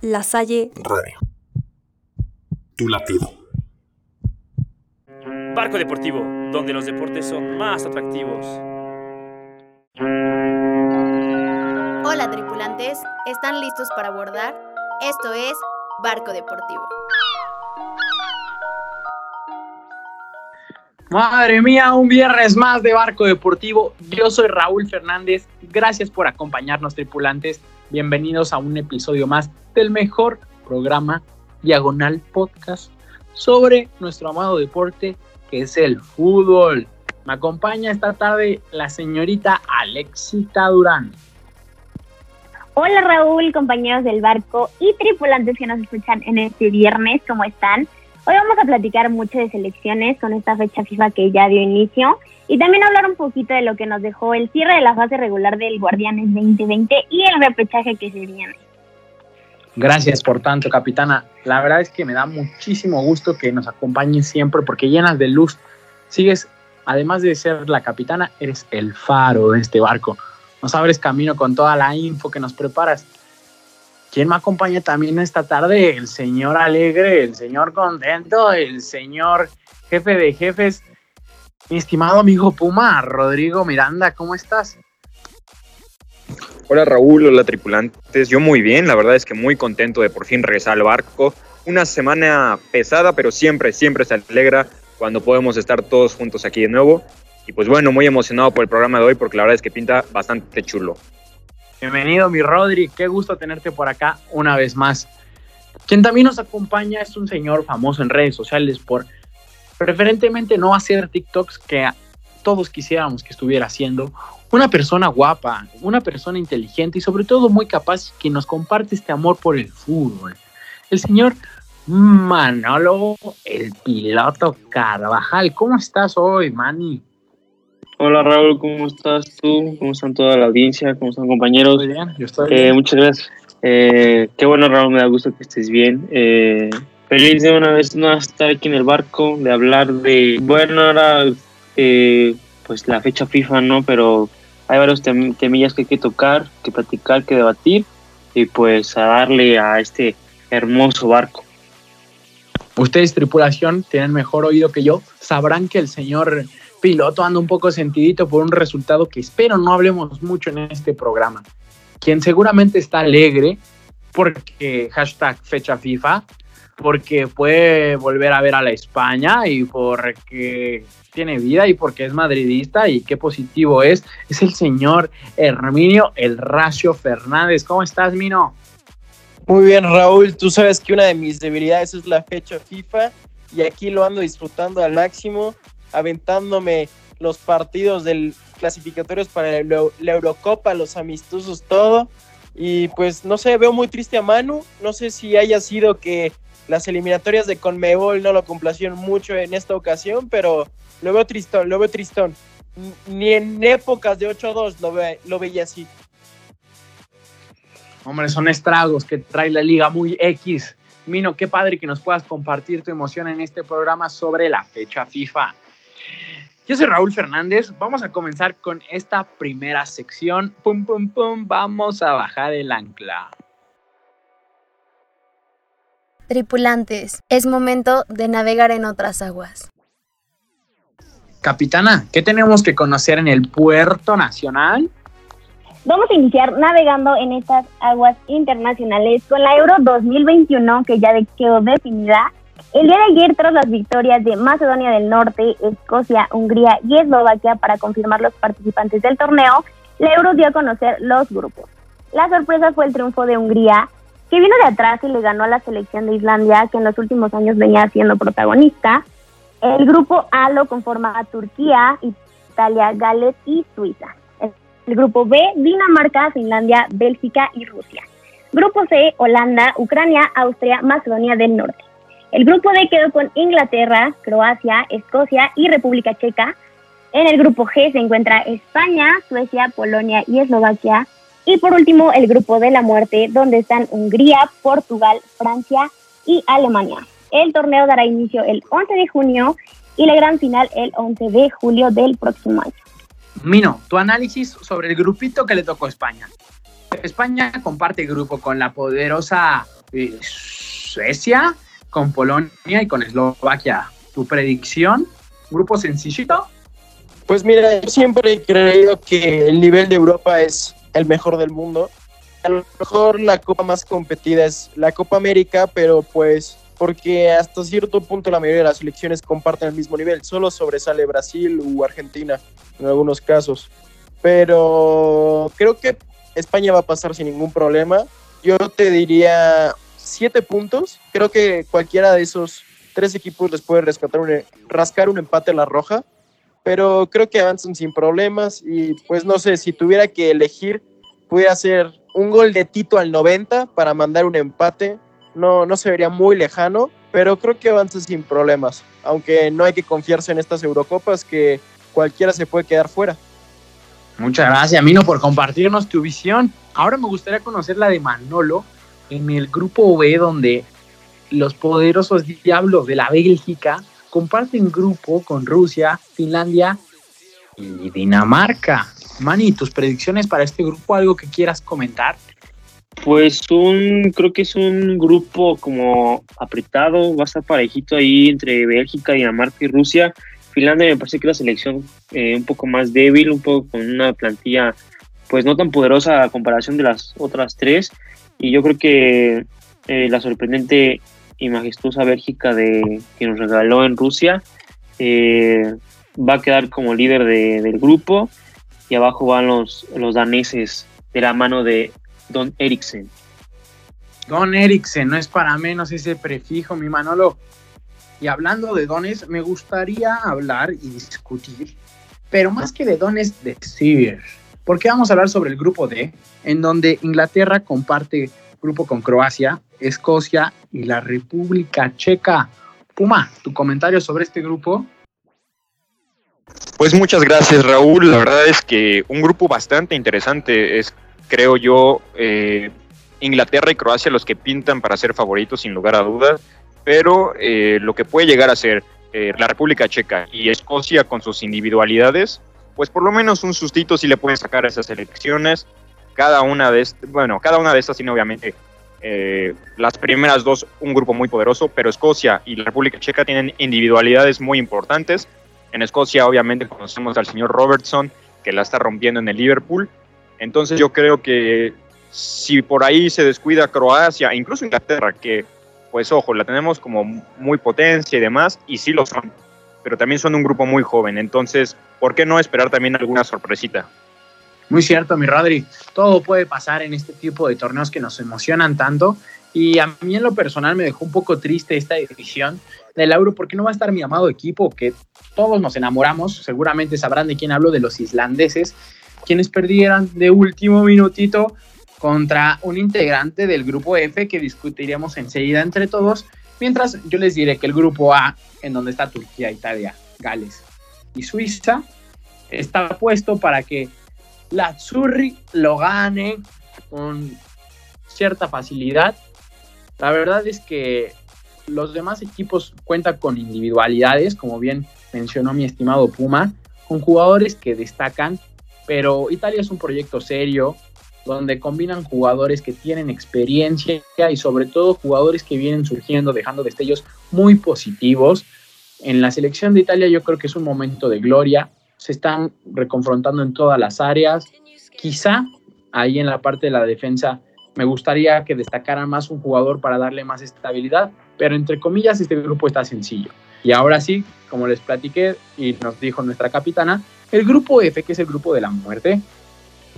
La Salle Radio. Tu latido. Barco Deportivo, donde los deportes son más atractivos. Hola tripulantes, ¿están listos para abordar? Esto es Barco Deportivo. Madre mía, un viernes más de Barco Deportivo. Yo soy Raúl Fernández. Gracias por acompañarnos, tripulantes. Bienvenidos a un episodio más del mejor programa Diagonal Podcast sobre nuestro amado deporte que es el fútbol. Me acompaña esta tarde la señorita Alexita Durán. Hola Raúl, compañeros del barco y tripulantes que nos escuchan en este viernes, ¿cómo están? Hoy vamos a platicar mucho de selecciones con esta fecha FIFA que ya dio inicio y también hablar un poquito de lo que nos dejó el cierre de la fase regular del Guardianes 2020 y el repechaje que se viene. Gracias por tanto, capitana. La verdad es que me da muchísimo gusto que nos acompañes siempre porque llenas de luz. Sigues, además de ser la capitana, eres el faro de este barco. Nos abres camino con toda la info que nos preparas. ¿Quién me acompaña también esta tarde? El señor alegre, el señor contento, el señor jefe de jefes, mi estimado amigo Puma, Rodrigo Miranda, ¿cómo estás? Hola Raúl, hola tripulantes, yo muy bien, la verdad es que muy contento de por fin regresar al barco. Una semana pesada, pero siempre, siempre se alegra cuando podemos estar todos juntos aquí de nuevo. Y pues bueno, muy emocionado por el programa de hoy porque la verdad es que pinta bastante chulo. Bienvenido, mi Rodri. Qué gusto tenerte por acá una vez más. Quien también nos acompaña es un señor famoso en redes sociales por preferentemente no hacer TikToks que todos quisiéramos que estuviera haciendo. Una persona guapa, una persona inteligente y sobre todo muy capaz que nos comparte este amor por el fútbol. El señor Manolo, el piloto Carvajal. ¿Cómo estás hoy, Manny? Hola Raúl, ¿cómo estás tú? ¿Cómo están toda la audiencia? ¿Cómo están compañeros? Muy bien, yo estoy Eh, bien. muchas gracias. Eh, qué bueno Raúl, me da gusto que estés bien. Eh, feliz de una vez más estar aquí en el barco, de hablar de, bueno, ahora eh, pues la fecha FIFA, ¿no? Pero hay varios tem- temillas que hay que tocar, que platicar, que debatir y pues a darle a este hermoso barco. Ustedes, tripulación, tienen mejor oído que yo. Sabrán que el señor piloto anda un poco sentidito por un resultado que espero no hablemos mucho en este programa. Quien seguramente está alegre porque hashtag fecha FIFA, porque puede volver a ver a la España y porque tiene vida y porque es madridista y qué positivo es, es el señor Herminio El Racio Fernández. ¿Cómo estás, Mino? Muy bien, Raúl. Tú sabes que una de mis debilidades es la fecha FIFA y aquí lo ando disfrutando al máximo, aventándome los partidos del clasificatorios para la, Euro- la Eurocopa, los amistosos, todo. Y pues no sé, veo muy triste a Manu. No sé si haya sido que las eliminatorias de Conmebol no lo complacieron mucho en esta ocasión, pero lo veo tristón, lo veo tristón. Ni en épocas de 8-2 lo, ve- lo veía así. Hombre, son estragos que trae la liga muy X. Mino, qué padre que nos puedas compartir tu emoción en este programa sobre la fecha FIFA. Yo soy Raúl Fernández. Vamos a comenzar con esta primera sección. Pum, pum, pum. Vamos a bajar el ancla. Tripulantes, es momento de navegar en otras aguas. Capitana, ¿qué tenemos que conocer en el puerto nacional? Vamos a iniciar navegando en estas aguas internacionales con la Euro 2021 que ya quedó definida. El día de ayer, tras las victorias de Macedonia del Norte, Escocia, Hungría y Eslovaquia para confirmar los participantes del torneo, la Euro dio a conocer los grupos. La sorpresa fue el triunfo de Hungría, que vino de atrás y le ganó a la selección de Islandia, que en los últimos años venía siendo protagonista. El grupo A lo conforma Turquía, Italia, Gales y Suiza. El grupo B, Dinamarca, Finlandia, Bélgica y Rusia. Grupo C, Holanda, Ucrania, Austria, Macedonia del Norte. El grupo D quedó con Inglaterra, Croacia, Escocia y República Checa. En el grupo G se encuentra España, Suecia, Polonia y Eslovaquia. Y por último, el grupo de la muerte, donde están Hungría, Portugal, Francia y Alemania. El torneo dará inicio el 11 de junio y la gran final el 11 de julio del próximo año. Mino, tu análisis sobre el grupito que le tocó a España. España comparte grupo con la poderosa eh, Suecia, con Polonia y con Eslovaquia. ¿Tu predicción? ¿Grupo sencillito? Pues mira, yo siempre he creído que el nivel de Europa es el mejor del mundo. A lo mejor la copa más competida es la Copa América, pero pues porque hasta cierto punto la mayoría de las selecciones comparten el mismo nivel. Solo sobresale Brasil u Argentina en algunos casos. Pero creo que España va a pasar sin ningún problema. Yo te diría siete puntos. Creo que cualquiera de esos tres equipos les puede rescatar un, rascar un empate a la roja. Pero creo que avanzan sin problemas. Y pues no sé, si tuviera que elegir, pudiera ser un gol de Tito al 90 para mandar un empate. No, no se vería muy lejano, pero creo que avanza sin problemas. Aunque no hay que confiarse en estas Eurocopas que cualquiera se puede quedar fuera. Muchas gracias, Mino, por compartirnos tu visión. Ahora me gustaría conocer la de Manolo en el grupo B, donde los poderosos diablos de la Bélgica comparten grupo con Rusia, Finlandia y Dinamarca. Mani, tus predicciones para este grupo, algo que quieras comentar. Pues un, creo que es un grupo como apretado, va a estar parejito ahí entre Bélgica, Dinamarca y Rusia. Finlandia me parece que la selección eh, un poco más débil, un poco con una plantilla pues no tan poderosa a comparación de las otras tres. Y yo creo que eh, la sorprendente y majestuosa Bélgica de, que nos regaló en Rusia eh, va a quedar como líder de, del grupo y abajo van los, los daneses de la mano de Don Eriksen. Don Eriksen, no es para menos ese prefijo, mi Manolo. Y hablando de dones, me gustaría hablar y discutir, pero más que de dones, de Sir. Porque vamos a hablar sobre el grupo D, en donde Inglaterra comparte grupo con Croacia, Escocia y la República Checa. Puma, tu comentario sobre este grupo. Pues muchas gracias Raúl, la verdad es que un grupo bastante interesante es, creo yo, eh, Inglaterra y Croacia los que pintan para ser favoritos sin lugar a dudas, pero eh, lo que puede llegar a ser eh, la República Checa y Escocia con sus individualidades, pues por lo menos un sustito sí le pueden sacar a esas elecciones. Cada una de bueno, cada una de estas tiene obviamente eh, las primeras dos un grupo muy poderoso, pero Escocia y la República Checa tienen individualidades muy importantes. En Escocia obviamente conocemos al señor Robertson, que la está rompiendo en el Liverpool. Entonces yo creo que si por ahí se descuida Croacia, incluso Inglaterra, que pues ojo, la tenemos como muy potencia y demás, y sí lo son, pero también son un grupo muy joven, entonces, ¿por qué no esperar también alguna sorpresita? Muy cierto, mi Rodri, todo puede pasar en este tipo de torneos que nos emocionan tanto, y a mí en lo personal me dejó un poco triste esta edición del Euro porque no va a estar mi amado equipo, que todos nos enamoramos, seguramente sabrán de quién hablo, de los islandeses, quienes perdieran de último minutito contra un integrante del grupo F que discutiremos enseguida entre todos, mientras yo les diré que el grupo A, en donde está Turquía, Italia, Gales y Suiza, está puesto para que la Zurri lo gane con cierta facilidad. La verdad es que los demás equipos cuentan con individualidades, como bien mencionó mi estimado Puma, con jugadores que destacan, pero Italia es un proyecto serio, donde combinan jugadores que tienen experiencia y sobre todo jugadores que vienen surgiendo, dejando destellos muy positivos. En la selección de Italia yo creo que es un momento de gloria, se están reconfrontando en todas las áreas. Quizá ahí en la parte de la defensa me gustaría que destacara más un jugador para darle más estabilidad, pero entre comillas este grupo está sencillo. Y ahora sí, como les platiqué y nos dijo nuestra capitana, el grupo F, que es el grupo de la muerte,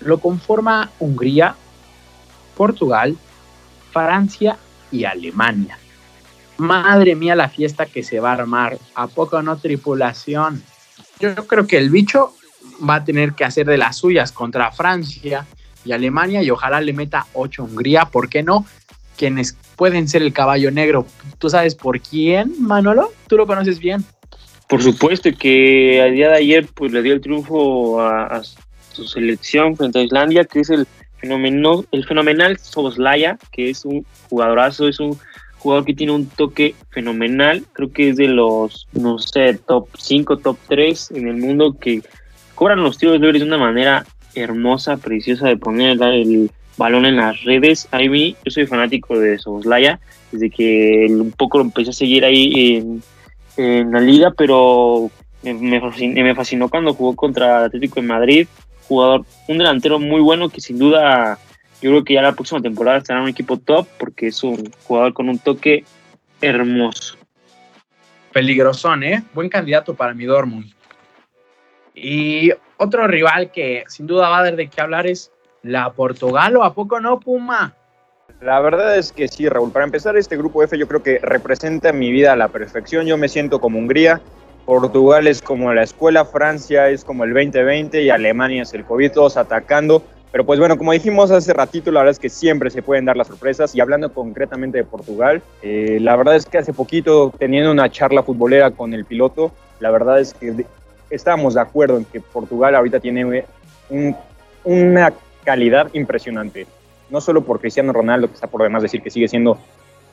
lo conforma Hungría, Portugal, Francia y Alemania. Madre mía la fiesta que se va a armar. ¿A poco no tripulación? Yo creo que el bicho va a tener que hacer de las suyas contra Francia y Alemania y ojalá le meta 8 Hungría, ¿por qué no? Quienes pueden ser el caballo negro. ¿Tú sabes por quién, Manolo? ¿Tú lo conoces bien? Por supuesto que al día de ayer pues le dio el triunfo a, su selección frente a Islandia, que es el, fenomeno, el fenomenal Soboslaya, que es un jugadorazo, es un jugador que tiene un toque fenomenal, creo que es de los, no sé, top 5, top 3 en el mundo que cobran los tiros libres de una manera hermosa, preciosa de poner el, balón en las redes. A mí, yo soy fanático de Soboslaya, desde que un poco lo empecé a seguir ahí en, la liga, pero me, me, fascinó, me fascinó cuando jugó contra Atlético de Madrid. Jugador, un delantero muy bueno que sin duda yo creo que ya la próxima temporada estará en un equipo top porque es un jugador con un toque hermoso. Peligrosón, ¿eh? Buen candidato para mi Dortmund. Y otro rival que sin duda va a haber de qué hablar es la Portugal, ¿o a poco no, Puma? La verdad es que sí, Raúl. Para empezar, este grupo F yo creo que representa mi vida a la perfección. Yo me siento como Hungría, Portugal es como la escuela, Francia es como el 2020 y Alemania es el COVID, todos atacando. Pero pues bueno, como dijimos hace ratito, la verdad es que siempre se pueden dar las sorpresas. Y hablando concretamente de Portugal, eh, la verdad es que hace poquito, teniendo una charla futbolera con el piloto, la verdad es que estábamos de acuerdo en que Portugal ahorita tiene un, una calidad impresionante. No solo por Cristiano Ronaldo, que está por demás decir que sigue siendo,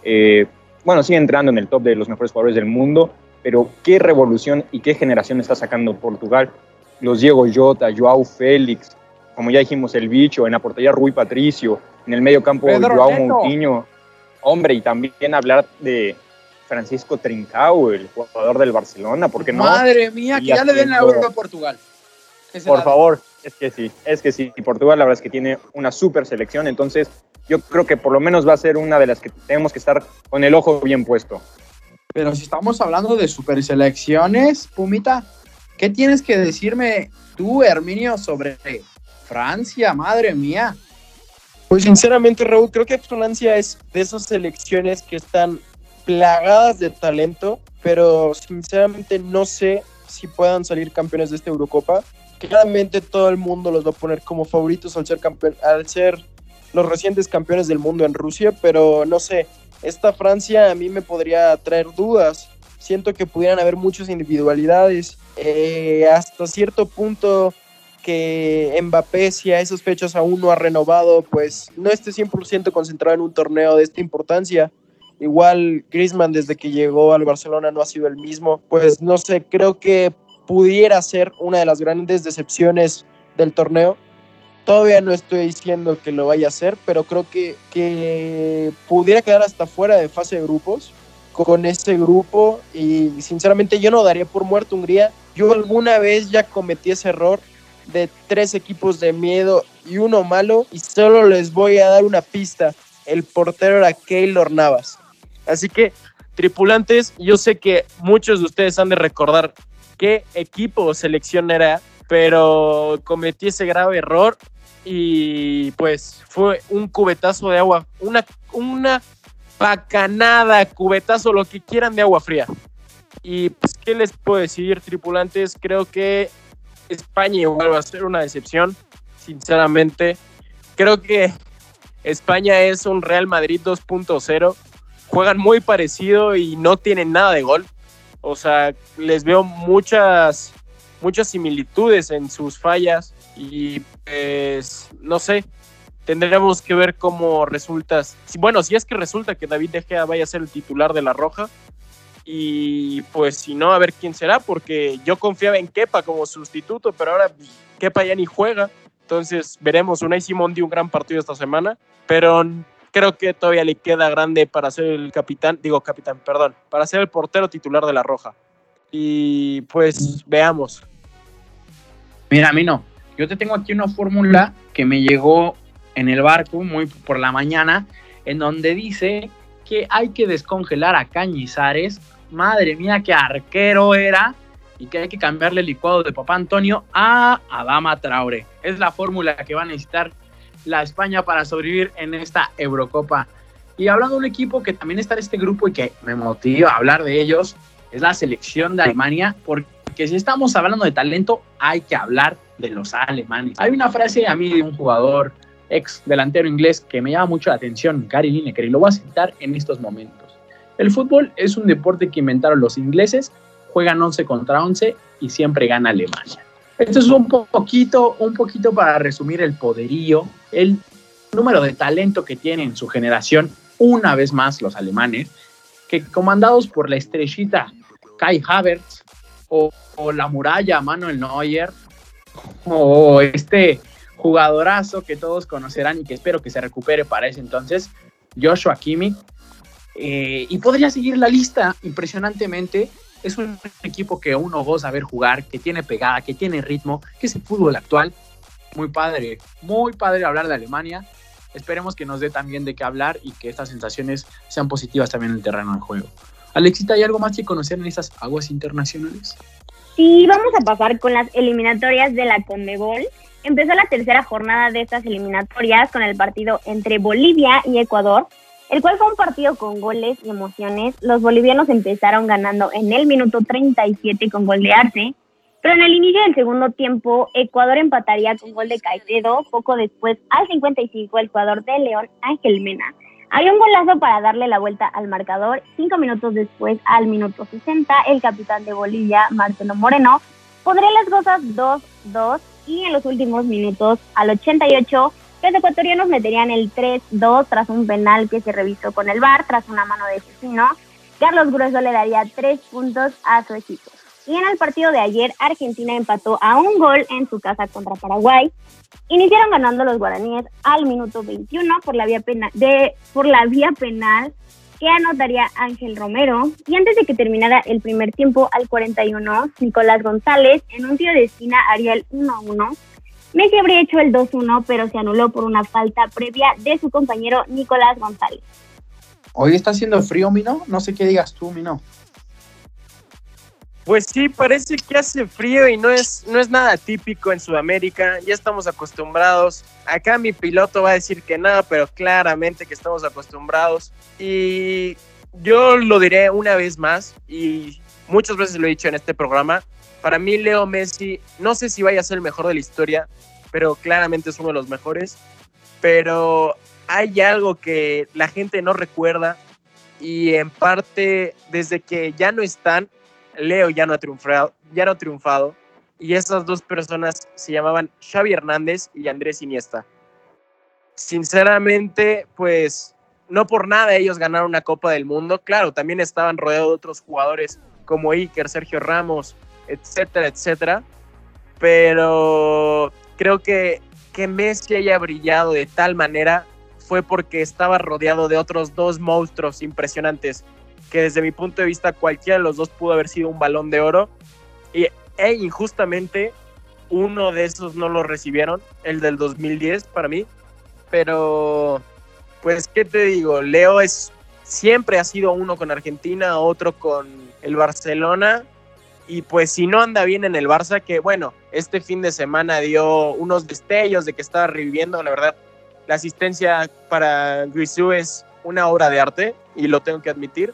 eh, bueno, sigue entrando en el top de los mejores jugadores del mundo, pero qué revolución y qué generación está sacando Portugal. Los Diego Jota, Joao Félix, como ya dijimos, el bicho, en la portería Rui Patricio, en el medio campo Pedro Joao Neto. Hombre, y también hablar de Francisco Trincao, el jugador del Barcelona, porque no? Madre mía, que ya le den la Euro a Portugal. Por favor, es que sí, es que sí. Y Portugal la verdad es que tiene una super selección, entonces yo creo que por lo menos va a ser una de las que tenemos que estar con el ojo bien puesto. Pero si estamos hablando de super selecciones, Pumita, ¿qué tienes que decirme tú, Herminio, sobre Francia? Madre mía. Pues sinceramente, Raúl, creo que Francia es de esas selecciones que están plagadas de talento, pero sinceramente no sé si puedan salir campeones de esta Eurocopa. Claramente todo el mundo los va a poner como favoritos al ser campeón, al ser los recientes campeones del mundo en Rusia, pero no sé, esta Francia a mí me podría traer dudas. Siento que pudieran haber muchas individualidades. Eh, hasta cierto punto que Mbappé, si a esas fechas aún no ha renovado, pues no esté 100% concentrado en un torneo de esta importancia. Igual Griezmann desde que llegó al Barcelona no ha sido el mismo. Pues no sé, creo que pudiera ser una de las grandes decepciones del torneo. Todavía no estoy diciendo que lo vaya a hacer, pero creo que, que pudiera quedar hasta fuera de fase de grupos con este grupo y sinceramente yo no daría por muerto Hungría. Yo alguna vez ya cometí ese error de tres equipos de miedo y uno malo y solo les voy a dar una pista. El portero era Keylor Navas. Así que, tripulantes, yo sé que muchos de ustedes han de recordar qué equipo o selección era, pero cometí ese grave error y pues fue un cubetazo de agua, una, una pacanada, cubetazo, lo que quieran de agua fría. Y pues, ¿qué les puedo decir, tripulantes? Creo que España igual va a ser una decepción, sinceramente. Creo que España es un Real Madrid 2.0. Juegan muy parecido y no tienen nada de gol. O sea, les veo muchas, muchas similitudes en sus fallas y pues, no sé, tendremos que ver cómo resulta. si- Bueno, si es que resulta que David De Gea vaya a ser el titular de la Roja. Y pues si no, a ver quién será, porque yo confiaba en Kepa como sustituto, pero ahora Kepa ya ni juega. Entonces veremos. Unai Simón dio un gran partido esta semana, pero creo que todavía le queda grande para ser el capitán, digo capitán, perdón, para ser el portero titular de la Roja. Y pues veamos. Mira, a mí no. Yo te tengo aquí una fórmula que me llegó en el barco muy por la mañana, en donde dice que hay que descongelar a Cañizares. Madre mía, qué arquero era. Y que hay que cambiarle el licuado de Papá Antonio a Adama Traore. Es la fórmula que va a necesitar la España para sobrevivir en esta Eurocopa. Y hablando de un equipo que también está en este grupo y que me motiva a hablar de ellos, es la selección de Alemania, porque si estamos hablando de talento, hay que hablar de los alemanes. Hay una frase a mí de un jugador ex delantero inglés que me llama mucho la atención, Gary Lineker, y lo voy a citar en estos momentos. El fútbol es un deporte que inventaron los ingleses, juegan 11 contra 11 y siempre gana Alemania. Esto es un poquito, un poquito para resumir el poderío, el número de talento que tienen en su generación, una vez más los alemanes, que comandados por la estrellita Kai Havertz o, o la muralla Manuel Neuer o este jugadorazo que todos conocerán y que espero que se recupere para ese entonces, Joshua Kimmich. Eh, y podría seguir la lista impresionantemente. Es un equipo que uno goza ver jugar, que tiene pegada, que tiene ritmo, que es el fútbol actual. Muy padre, muy padre hablar de Alemania. Esperemos que nos dé también de qué hablar y que estas sensaciones sean positivas también en el terreno de juego. Alexita, ¿hay algo más que conocer en estas aguas internacionales? Sí, vamos a pasar con las eliminatorias de la Conmebol. Empezó la tercera jornada de estas eliminatorias con el partido entre Bolivia y Ecuador, el cual fue un partido con goles y emociones. Los bolivianos empezaron ganando en el minuto 37 con gol de Arce, pero en el inicio del segundo tiempo Ecuador empataría con gol de Caicedo, poco después al 55 el jugador de León Ángel Mena. Había un golazo para darle la vuelta al marcador. Cinco minutos después, al minuto 60, el capitán de Bolivia, Marcelo Moreno, pondría las cosas 2-2 y en los últimos minutos, al 88, los ecuatorianos meterían el 3-2 tras un penal que se revisó con el VAR, tras una mano de Cecino. Carlos Grueso le daría tres puntos a su equipo. Y en el partido de ayer, Argentina empató a un gol en su casa contra Paraguay. Iniciaron ganando los guaraníes al minuto 21 por la vía penal, de, por la vía penal que anotaría Ángel Romero. Y antes de que terminara el primer tiempo, al 41, Nicolás González en un tiro de esquina haría el 1-1. Messi habría hecho el 2-1, pero se anuló por una falta previa de su compañero Nicolás González. Hoy está haciendo frío, Mino. No sé qué digas tú, Mino. Pues sí, parece que hace frío y no es, no es nada típico en Sudamérica. Ya estamos acostumbrados. Acá mi piloto va a decir que nada, pero claramente que estamos acostumbrados. Y yo lo diré una vez más y muchas veces lo he dicho en este programa. Para mí Leo Messi, no sé si vaya a ser el mejor de la historia, pero claramente es uno de los mejores. Pero hay algo que la gente no recuerda y en parte desde que ya no están, Leo ya no ha triunfado, ya no ha triunfado y esas dos personas se llamaban Xavi Hernández y Andrés Iniesta. Sinceramente, pues no por nada ellos ganaron una Copa del Mundo. Claro, también estaban rodeados de otros jugadores como Iker, Sergio Ramos, etcétera, etcétera. Pero creo que que Messi haya brillado de tal manera fue porque estaba rodeado de otros dos monstruos impresionantes que desde mi punto de vista cualquiera de los dos pudo haber sido un balón de oro. Y e injustamente uno de esos no lo recibieron, el del 2010 para mí, pero pues qué te digo, Leo es siempre ha sido uno con Argentina, otro con el Barcelona. Y pues si no anda bien en el Barça, que bueno, este fin de semana dio unos destellos de que estaba reviviendo, la verdad, la asistencia para Grisou es una obra de arte y lo tengo que admitir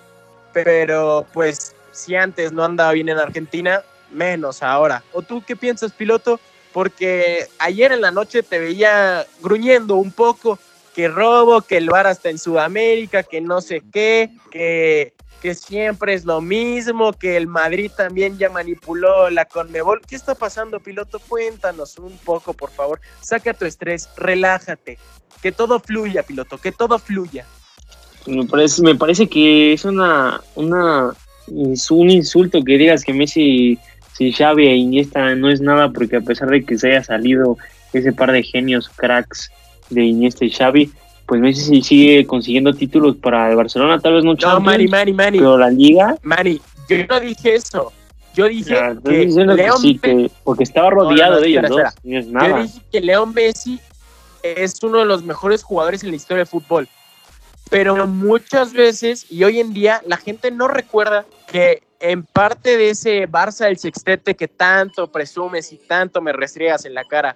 pero pues si antes no andaba bien en Argentina, menos ahora. ¿O tú qué piensas, piloto? Porque ayer en la noche te veía gruñendo un poco que robo, que el bar está en Sudamérica, que no sé qué, que, que siempre es lo mismo, que el Madrid también ya manipuló la Conmebol. ¿Qué está pasando, piloto? Cuéntanos un poco, por favor. Saca tu estrés, relájate. Que todo fluya, piloto, que todo fluya. Me parece, me parece que es una, una un insulto que digas que Messi, si Xavi e Iniesta no es nada, porque a pesar de que se haya salido ese par de genios cracks de Iniesta y Xavi, pues Messi sigue consiguiendo títulos para el Barcelona, tal vez no No, Mari, Mari, Mari. pero la Liga... Mari, yo no dije eso. Yo dije Ya, que diciendo que Leo sí, que- porque estaba no, rodeado no, de ellos espera, dos. y no es Yo dije que Leo Messi es uno de los mejores jugadores en la historia del fútbol. Pero muchas veces, y hoy en día, la gente no recuerda que en parte de ese Barça del sextete que tanto presumes y tanto me restriegas en la cara,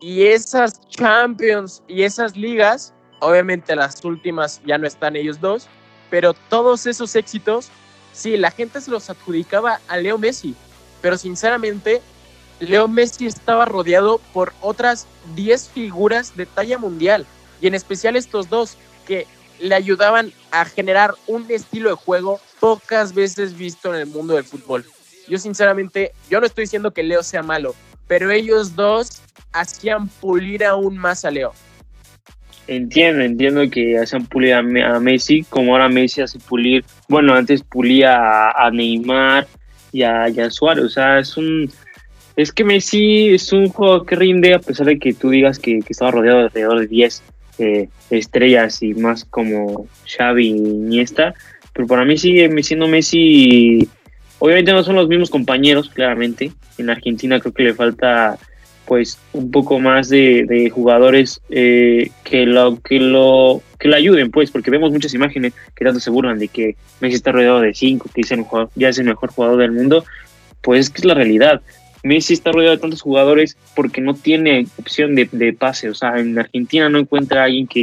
y esas Champions y esas ligas, obviamente las últimas ya no están ellos dos, pero todos esos éxitos, sí, la gente se los adjudicaba a Leo Messi, pero sinceramente Leo Messi estaba rodeado por otras 10 figuras de talla mundial, y en especial estos dos, que le ayudaban a generar un estilo de juego pocas veces visto en el mundo del fútbol. Yo sinceramente, yo no estoy diciendo que Leo sea malo, pero ellos dos hacían pulir aún más a Leo. Entiendo, entiendo que hacen pulir a, Me- a Messi, como ahora Messi hace pulir, bueno, antes pulía a, Neymar y a, y Suárez, o sea, es un, Es que Messi es un juego que rinde a pesar de que tú digas que, que estaba rodeado de alrededor de 10 eh, estrellas y más como Xavi y Iniesta. Pero para mí sigue siendo Messi. Obviamente no son los mismos compañeros, claramente. En Argentina creo que le falta pues un poco más de, jugadores eh, que lo que lo que le ayuden pues porque vemos muchas imágenes que tanto se burlan de que Messi está rodeado de cinco que dicen ya es el mejor jugador del mundo pues es que es la realidad Messi está rodeado de tantos jugadores porque no tiene opción de, de pase o sea en Argentina no encuentra a alguien que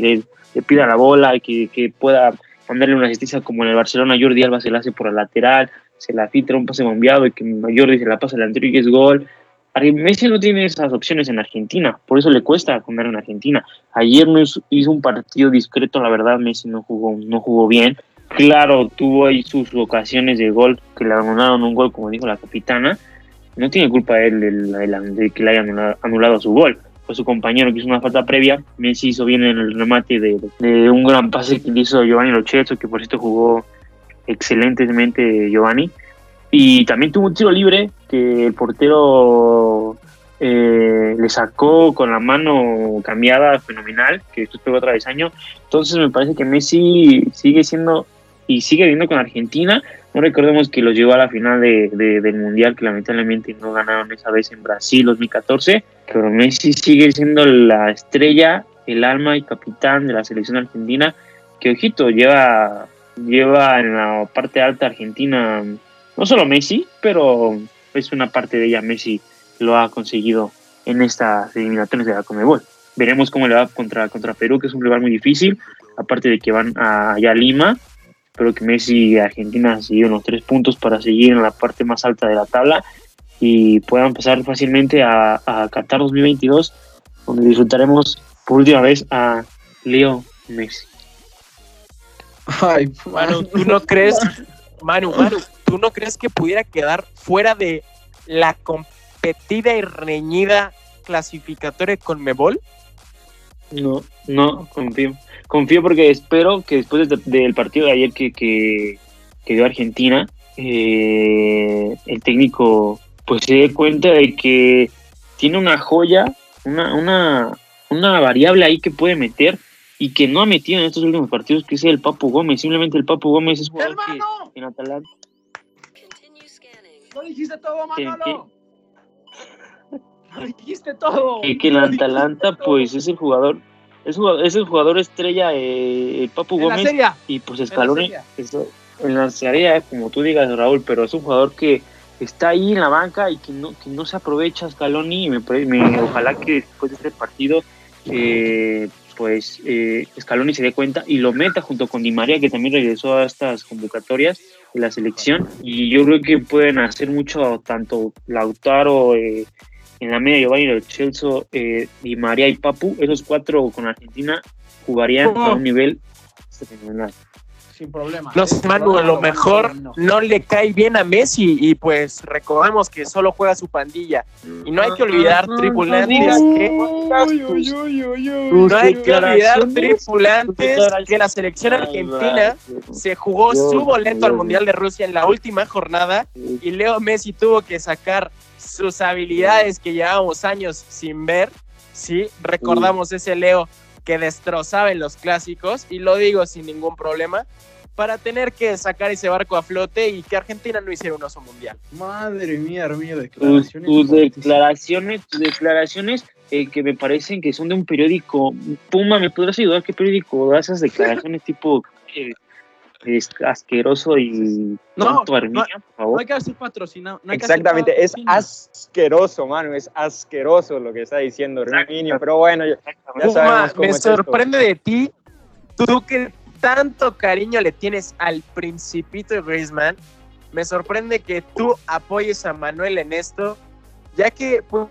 le, pida la bola que, que pueda mandarle una asistencia como en el Barcelona Jordi Alba se la hace por el lateral se la filtra un pase bombeado y que Jordi se la pasa delantero y es gol Messi no tiene esas opciones en Argentina, por eso le cuesta comer en Argentina. Ayer no hizo, un partido discreto, la verdad, Messi no jugó, no jugó bien. Claro, tuvo ahí sus ocasiones de gol, que le anularon un gol, como dijo la capitana. No tiene culpa él de, que le hayan anulado, su gol. Fue su compañero que hizo una falta previa. Messi hizo bien en el remate de, un gran pase que hizo Giovanni Lochetto, que por cierto jugó excelentemente Giovanni. Y también tuvo un tiro libre que el portero eh, le sacó con la mano cambiada fenomenal, que esto pegó otra vez año. Entonces me parece que Messi sigue siendo y sigue viendo con Argentina. No recordemos que los llevó a la final de, del Mundial, que lamentablemente no ganaron esa vez en Brasil 2014. Pero Messi sigue siendo la estrella, el alma y capitán de la selección argentina, que ojito, lleva, lleva en la parte alta argentina, no solo Messi, pero es una parte de ella Messi lo ha conseguido en estas eliminatorias de la Comebol. Veremos cómo le va contra, contra Perú, que es un rival muy difícil, aparte de que van allá a Lima. Espero que Messi y Argentina sigan los tres puntos para seguir en la parte más alta de la tabla y puedan pasar fácilmente a, a Qatar 2022, donde disfrutaremos por última vez a Leo Messi. Ay, Manu, ¿tú no crees, Manu, Manu, ¿tú no crees que pudiera quedar fuera de la competida y reñida clasificatoria con Mebol? No, no, confío. Confío porque espero que después del partido de ayer que, que, dio Argentina, eh, el técnico pues se dé cuenta de que tiene una joya, una, una, una variable ahí que puede meter y que no ha metido en estos últimos partidos, que es el Papu Gómez. Simplemente el Papu Gómez es jugador que en Atalanta no dijiste todo, Manolo. No dijiste todo. Que, que el Atalanta, pues, es el jugador. Es, es el jugador estrella, eh, Papu Gómez. Y pues Escaloni. En la serie, como tú digas, Raúl, pero es un jugador que está ahí en la banca y que no, que no se aprovecha Scaloni y me, me, ojalá que después de este partido eh, pues eh, Scaloni se dé cuenta y lo meta junto con Di María que también regresó a estas convocatorias la selección y yo creo que pueden hacer mucho tanto Lautaro eh, en la media Giovanni del Chelsea eh, y María y Papu esos cuatro con Argentina jugarían a un nivel fenomenal sin problema. No sé, Manu, a lo mejor no. le cae bien a Messi y pues recordamos que solo juega su pandilla. Y no hay que olvidar, tripulantes, que... No hay que olvidar, tripulantes, que la selección argentina se jugó su boleto al Mundial de Rusia en la última jornada y Leo Messi tuvo que sacar sus habilidades que llevamos años sin ver. Sí, recordamos ese Leo que destrozaba en los clásicos, y lo digo sin ningún problema, para tener que sacar ese barco a flote y que Argentina no hiciera un oso mundial. Madre mía, declaraciones. Tus, declaraciones, tus declaraciones eh, que me parecen que son de un periódico. Puma, ¿me podrás ayudar? ¿Qué periódico da esas declaraciones tipo eh, es asqueroso y no, no, por favor. No hay que ser patrocinado. Exactamente, es asqueroso, mano, es asqueroso lo que está diciendo Herminio, pero bueno, ya, sabemos cómo Me sorprende de ti, tú que tanto cariño le tienes al principito Griezmann, me sorprende que tú apoyes a Manuel en esto, ya que pues,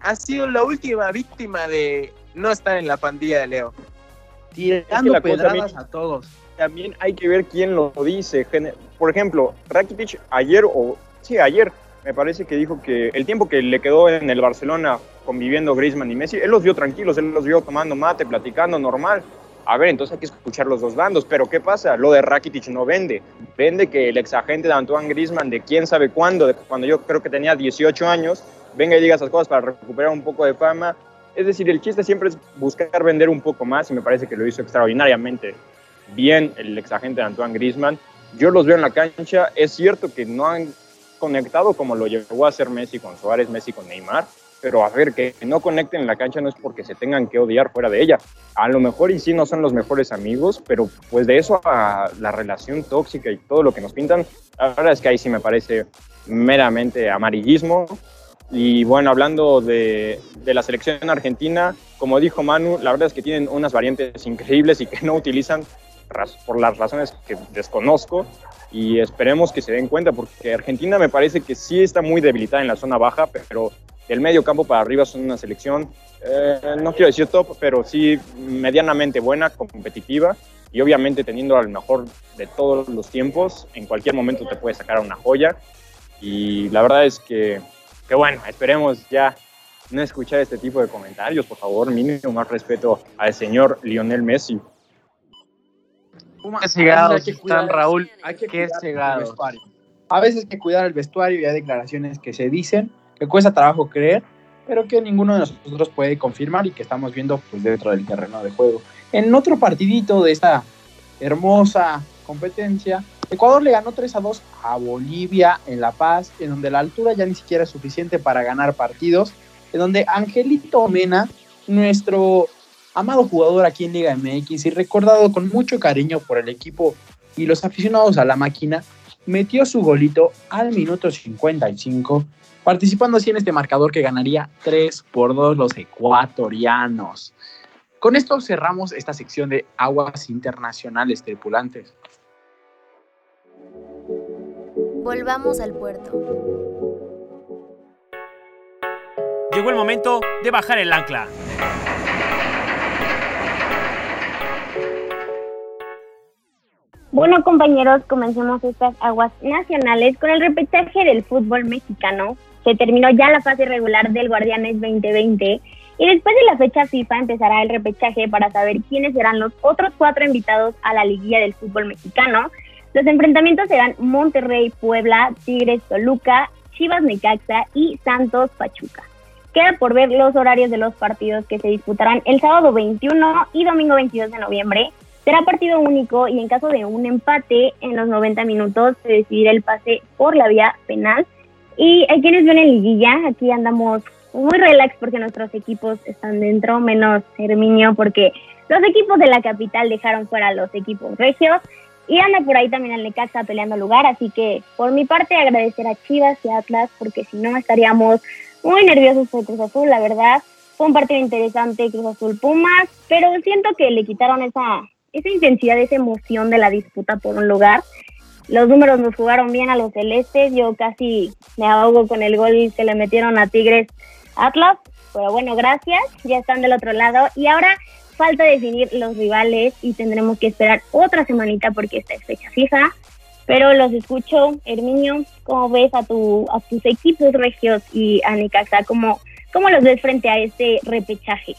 ha sido la última víctima de no estar en la pandilla de Leo. Tirando pedradas a todos también hay que ver quién lo dice. Por ejemplo, Rakitic ayer, o sí, ayer, me parece que dijo que el tiempo que le quedó en el Barcelona conviviendo Griezmann y Messi, él los vio tranquilos, él los vio tomando mate, platicando normal. A ver, entonces hay que escuchar los dos bandos, pero ¿qué pasa? Lo de Rakitic no vende. Vende que el exagente de Antoine Griezmann de quién sabe cuándo, de cuando yo creo que tenía 18 años, venga y diga esas cosas para recuperar un poco de fama. Es decir, el chiste siempre es buscar vender un poco más y me parece que lo hizo extraordinariamente bien el exagente de Antoine Griezmann. Yo los veo en la cancha, es cierto que no han conectado como lo llevó a hacer Messi con Suárez, Messi con Neymar, pero a ver, que no conecten en la cancha no es porque se tengan que odiar fuera de ella. A lo mejor y sí no son los mejores amigos, pero pues de eso a la relación tóxica y todo lo que nos pintan, la verdad es que ahí sí me parece meramente amarillismo. Y bueno, hablando de, de la selección argentina, como dijo Manu, la verdad es que tienen unas variantes increíbles y que no utilizan por las razones que desconozco. Y esperemos que se den cuenta porque Argentina me parece que sí está muy debilitada en la zona baja, pero el medio campo para arriba son una selección, eh, no quiero decir top, pero sí medianamente buena, competitiva y obviamente teniendo al mejor de todos los tiempos, en cualquier momento te puede sacar una joya. Y la verdad es que, que bueno, esperemos ya no escuchar este tipo de comentarios, por favor, mínimo más respeto al señor Lionel Messi. Qué cegados están, Raúl. Hay que Qué cegados. A veces hay que cuidar el vestuario y hay declaraciones que se dicen que cuesta trabajo creer, pero que ninguno de nosotros puede confirmar y que estamos viendo pues, dentro del terreno de juego. En otro partidito de esta hermosa competencia, Ecuador le ganó 3 a 2 a Bolivia en La Paz, en donde la altura ya ni siquiera es suficiente para ganar partidos, en donde Angelito Mena, nuestro amado jugador aquí en Liga MX y recordado con mucho cariño por el equipo y los aficionados a la máquina, metió su golito al minuto 55, participando así en este marcador que ganaría 3 por 2 los ecuatorianos. Con esto cerramos esta sección de aguas internacionales tripulantes. Volvamos al puerto. Llegó el momento de bajar el ancla. Bueno, compañeros, comencemos estas aguas nacionales con el repechaje del fútbol mexicano. Se terminó ya la fase regular del Guardianes 2020 y después de la fecha FIFA empezará el repechaje para saber quiénes serán los otros cuatro invitados a la liguilla del fútbol mexicano. Los enfrentamientos serán Monterrey, Puebla, Tigres, Toluca, Chivas Necaxa y Santos Pachuca. Queda por ver los horarios de los partidos que se disputarán el sábado 21 y domingo 22 de noviembre. Será partido único y en caso de un empate en los 90 minutos se decidirá el pase por la vía penal. Y hay quienes ven en liguilla, aquí andamos muy relax porque nuestros equipos están dentro, menos Herminio porque los equipos de la capital dejaron fuera a los equipos regios y anda por ahí también el Necaxa peleando lugar, así que por mi parte agradecer a Chivas y Atlas porque si no estaríamos muy nerviosos por Cruz Azul, la verdad. Fue un partido interesante Cruz Azul Pumas, pero siento que le quitaron esa esa intensidad, esa emoción de la disputa por un lugar. Los números nos jugaron bien a los celestes, yo casi me ahogo con el gol que le metieron a Tigres Atlas, pero bueno, gracias, ya están del otro lado y ahora falta definir los rivales y tendremos que esperar otra semanita porque esta es fecha fija. Pero los escucho, Herminio, ¿cómo ves a, tu, a tus equipos regios y a Nicaxa? ¿Cómo, ¿Cómo los ves frente a este repechaje?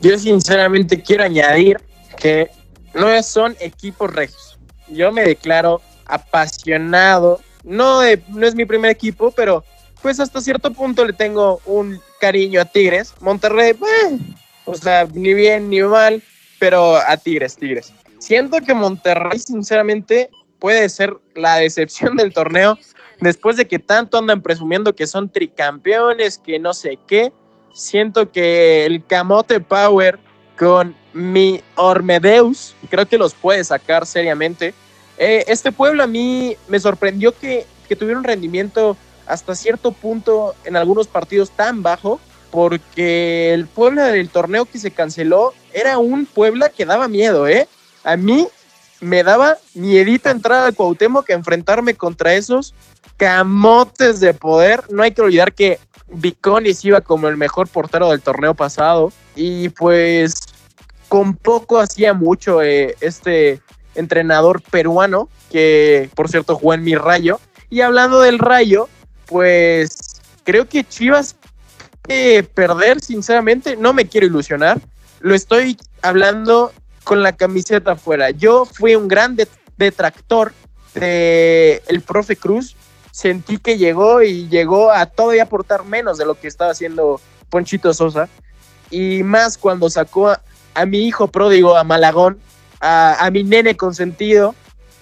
Yo sinceramente quiero añadir que no son equipos regios. Yo me declaro apasionado. No, no es mi primer equipo, pero pues hasta cierto punto le tengo un cariño a Tigres. Monterrey, eh, o sea, ni bien ni mal, pero a Tigres, Tigres. Siento que Monterrey, sinceramente, puede ser la decepción del torneo después de que tanto andan presumiendo que son tricampeones, que no sé qué. Siento que el Camote Power con mi Ormedeus, creo que los puede sacar seriamente. Eh, este pueblo a mí me sorprendió que, que tuviera un rendimiento hasta cierto punto en algunos partidos tan bajo, porque el Puebla del torneo que se canceló era un Puebla que daba miedo, ¿eh? A mí me daba miedito entrar al Cuauhtémoc que enfrentarme contra esos camotes de poder. No hay que olvidar que Viconis iba como el mejor portero del torneo pasado y pues con poco hacía mucho eh, este entrenador peruano, que por cierto jugó en mi rayo. Y hablando del rayo, pues creo que Chivas perder, sinceramente, no me quiero ilusionar. Lo estoy hablando con la camiseta afuera. Yo fui un gran detractor de el profe Cruz. sentí que llegó y llegó a todavía aportar menos de lo que estaba haciendo Ponchito Sosa. Y más cuando sacó a, a mi hijo pródigo, a Malagón, a, a mi nene consentido,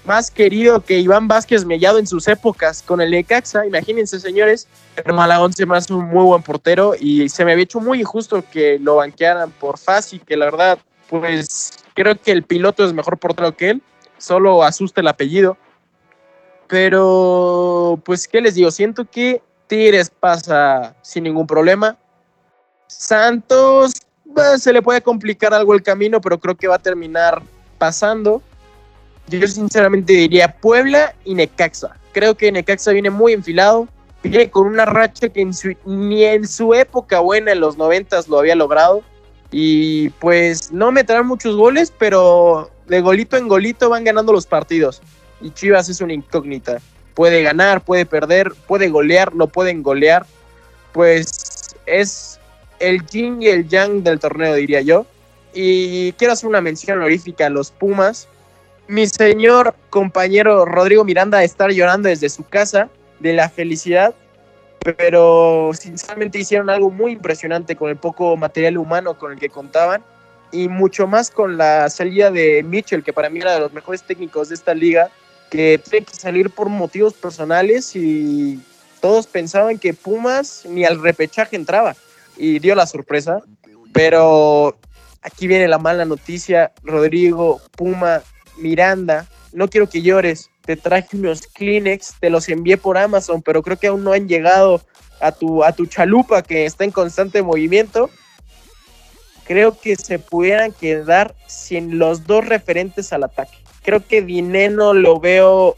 más querido que Iván Vázquez Mellado en sus épocas con el Necaxa. Imagínense, señores, Malagón se me un muy buen portero y se me había hecho muy injusto que lo banquearan por fácil, que la verdad, pues creo que el piloto es mejor portero que él, solo asusta el apellido. Pero, pues, ¿qué les digo? Siento que Tigres pasa sin ningún problema. Santos pues, se le puede complicar algo el camino, pero creo que va a terminar pasando. Yo sinceramente diría Puebla y Necaxa. Creo que Necaxa viene muy enfilado, viene con una racha que en su- ni en su época buena en los noventas lo había logrado. Y pues no meterán muchos goles, pero de golito en golito van ganando los partidos. Y Chivas es una incógnita. Puede ganar, puede perder, puede golear, lo pueden golear. Pues es el yin y el yang del torneo, diría yo. Y quiero hacer una mención honorífica a los Pumas. Mi señor compañero Rodrigo Miranda estar llorando desde su casa de la felicidad, pero sinceramente hicieron algo muy impresionante con el poco material humano con el que contaban y mucho más con la salida de Mitchell, que para mí era de los mejores técnicos de esta liga, que tiene que salir por motivos personales y todos pensaban que Pumas ni al repechaje entraba y dio la sorpresa, pero aquí viene la mala noticia, Rodrigo, Puma, Miranda, no quiero que llores, te traje unos Kleenex, te los envié por Amazon, pero creo que aún no han llegado a tu, a tu chalupa que está en constante movimiento. Creo que se pudieran quedar sin los dos referentes al ataque. Creo que Dineno lo veo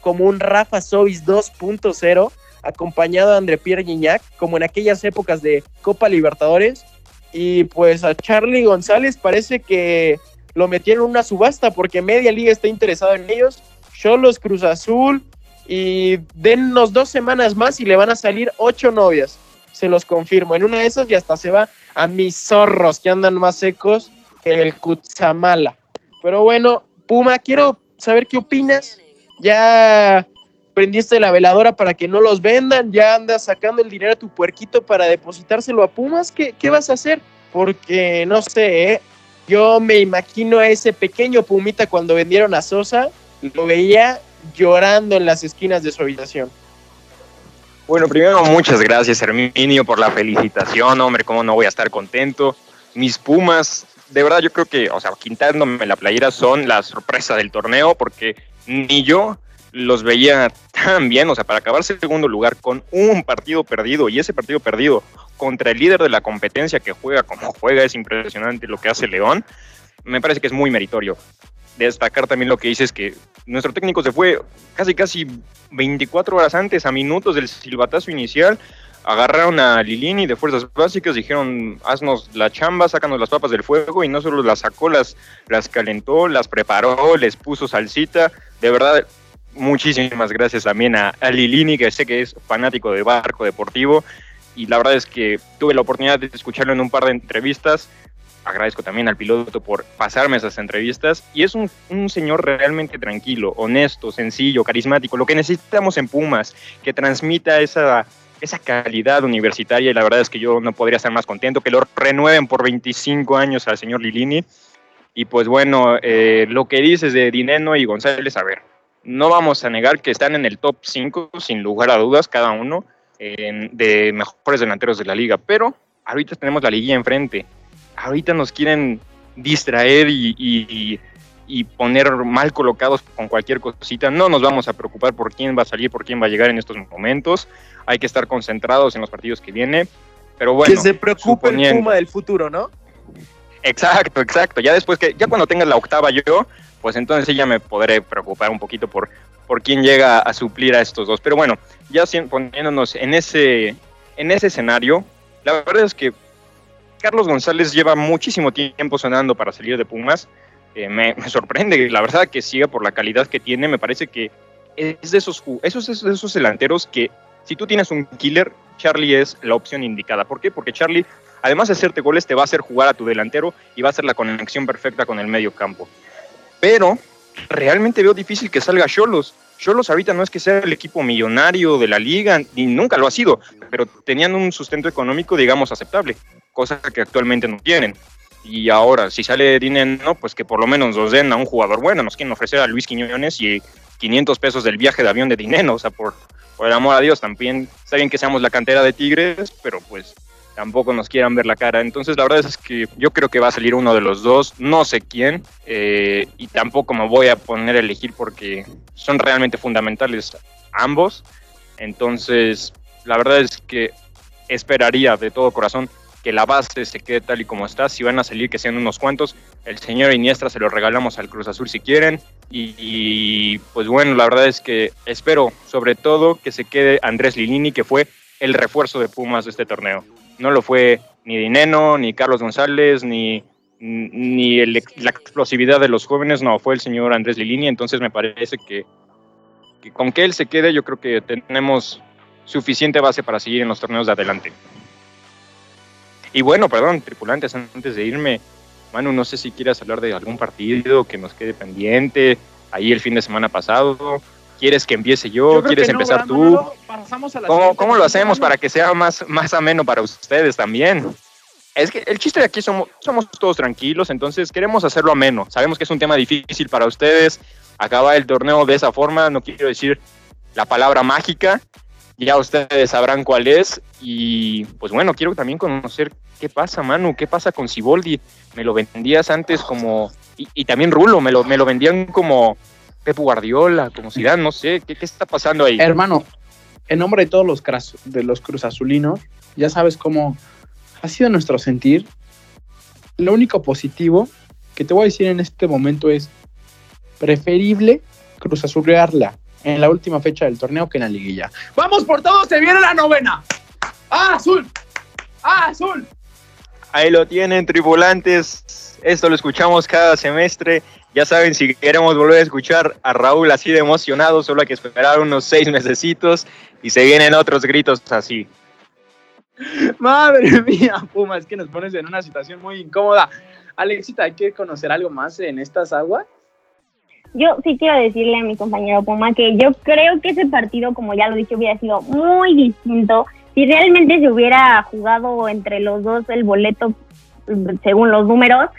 como un Rafa Sobis 2.0, acompañado de André Pierre Gignac, como en aquellas épocas de Copa Libertadores. Y pues a Charlie González parece que lo metieron en una subasta porque media liga está interesado en ellos. Cholos Cruz Azul y dennos dos semanas más y le van a salir ocho novias. Se los confirmo. En una de esas y hasta se va a mis zorros que andan más secos que el Cutzamala. Pero bueno, Puma, quiero saber qué opinas. Ya prendiste la veladora para que no los vendan, ya andas sacando el dinero a tu puerquito para depositárselo a Pumas. ¿Qué, qué vas a hacer? Porque no sé, ¿eh? Yo me imagino a ese pequeño Pumita cuando vendieron a Sosa, lo veía llorando en las esquinas de su habitación. Bueno, primero muchas gracias Herminio por la felicitación, hombre, cómo no voy a estar contento. Mis Pumas, de verdad yo creo que, o sea, quitándome la playera son la sorpresa del torneo porque ni yo los veía tan bien, o sea, para acabar segundo lugar con un partido perdido y ese partido perdido contra el líder de la competencia que juega como juega, es impresionante lo que hace León, me parece que es muy meritorio. Destacar también lo que dices que nuestro técnico se fue casi casi 24 horas antes, a minutos del silbatazo inicial, agarraron a Lilini de fuerzas básicas, dijeron, haznos la chamba, sácanos las papas del fuego, y no solo las sacó, las, las calentó, las preparó, les puso salsita, de verdad, muchísimas gracias también a, a Lilini, que sé que es fanático de barco deportivo, y la verdad es que tuve la oportunidad de escucharlo en un par de entrevistas, agradezco también al piloto por pasarme esas entrevistas, y es un, señor realmente tranquilo, honesto, sencillo, carismático, lo que necesitamos en Pumas, que transmita esa esa calidad universitaria y la verdad es que yo no podría estar más contento que lo renueven por 25 años al señor Lilini. Y pues bueno, eh, lo que dices de Dineno y González, a ver, no vamos a negar que están en el top 5 sin lugar a dudas cada uno eh, de mejores delanteros de la liga, pero ahorita tenemos la liguilla enfrente. Ahorita nos quieren distraer y, y, y poner mal colocados con cualquier cosita. No nos vamos a preocupar por quién va a salir, por quién va a llegar en estos momentos. Hay que estar concentrados en los partidos que viene. Pero bueno, que se preocupe el Puma del futuro, ¿no? Exacto, exacto. Ya después que, ya cuando tenga la octava yo, pues entonces ya me podré preocupar un poquito por, por quién llega a suplir a estos dos. Pero bueno, ya poniéndonos en ese, en ese escenario, la verdad es que Carlos González lleva muchísimo tiempo sonando para salir de Pumas. Eh, me, me sorprende, la verdad, que siga por la calidad que tiene. Me parece que es de esos, esos, esos, esos delanteros que si tú tienes un killer, Charlie es la opción indicada. ¿Por qué? Porque Charlie, además de hacerte goles, te va a hacer jugar a tu delantero y va a ser la conexión perfecta con el medio campo. Pero realmente veo difícil que salga Cholos. Cholos ahorita no es que sea el equipo millonario de la liga, ni nunca lo ha sido, pero tenían un sustento económico, digamos, aceptable, cosa que actualmente no tienen. Y ahora, si sale dinero, pues que por lo menos nos den a un jugador bueno. Nos quieren ofrecer a Luis Quiñones y 500 pesos del viaje de avión de dinero. O sea, por, por el amor a Dios, también está bien que seamos la cantera de Tigres, pero pues tampoco nos quieran ver la cara. Entonces, la verdad es que yo creo que va a salir uno de los dos, no sé quién, eh, y tampoco me voy a poner a elegir porque son realmente fundamentales ambos. Entonces, la verdad es que esperaría de todo corazón que la base se quede tal y como está. Si van a salir, que sean unos cuantos. El señor Iniestra se lo regalamos al Cruz Azul si quieren. Y, pues bueno, la verdad es que espero sobre todo que se quede Andrés Lilini, que fue el refuerzo de Pumas de este torneo. No lo fue ni Dineno, ni Carlos González, ni, ni la explosividad de los jóvenes, no, fue el señor Andrés Lilini. Entonces me parece que, que con que él se quede, yo creo que tenemos suficiente base para seguir en los torneos de adelante. Y bueno, perdón, tripulantes, antes de irme, Manu, no sé si quieras hablar de algún partido que nos quede pendiente, ahí el fin de semana pasado. ¿Quieres que empiece yo? ¿Quieres empezar tú? ¿Cómo, lo hacemos para que sea más, más ameno para ustedes también? Es que el chiste de aquí somos, somos todos tranquilos, entonces queremos hacerlo ameno. Sabemos que es un tema difícil para ustedes. Acabar el torneo de esa forma, no quiero decir la palabra mágica, ya ustedes sabrán cuál es. Y pues bueno, quiero también conocer qué pasa, Manu, qué pasa con Siboldi. Me lo vendías antes como. Y, también Rulo, me lo, me lo vendían como Pep Guardiola, como Zidane, no sé, ¿qué, qué está pasando ahí? Hermano, en nombre de todos los, de los Cruz Azulinos, ya sabes cómo ha sido nuestro sentir. Lo único positivo que te voy a decir en este momento es preferible Cruz Azulearla en la última fecha del torneo que en la liguilla. ¡Vamos por todo! ¡Se viene la novena! ¡Ah, azul! ¡Ah, azul! Ahí lo tienen, tripulantes. Esto lo escuchamos cada semestre. Ya saben, si queremos volver a escuchar a Raúl así de emocionado, solo hay que esperar unos seis mesecitos y se vienen otros gritos así. Madre mía, Puma, es que nos pones en una situación muy incómoda. Alexita, ¿hay que conocer algo más en estas aguas? yo sí quiero decirle a mi compañero Puma que yo creo que ese partido, como ya lo dije, hubiera sido muy distinto si realmente se hubiera jugado entre los dos el boleto según los números.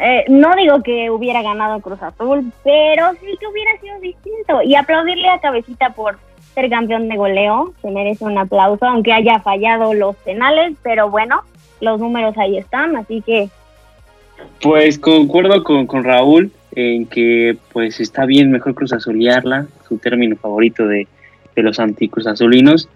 Eh, no digo que hubiera ganado Cruz Azul, pero sí que hubiera sido distinto. Y aplaudirle a Cabecita por ser campeón de goleo, se merece un aplauso, aunque haya fallado los penales, pero bueno, los números ahí están, así que... Pues concuerdo con, con Raúl, en que pues está bien mejor Cruz Azulearla, su término favorito de, de los anticruzazulinos,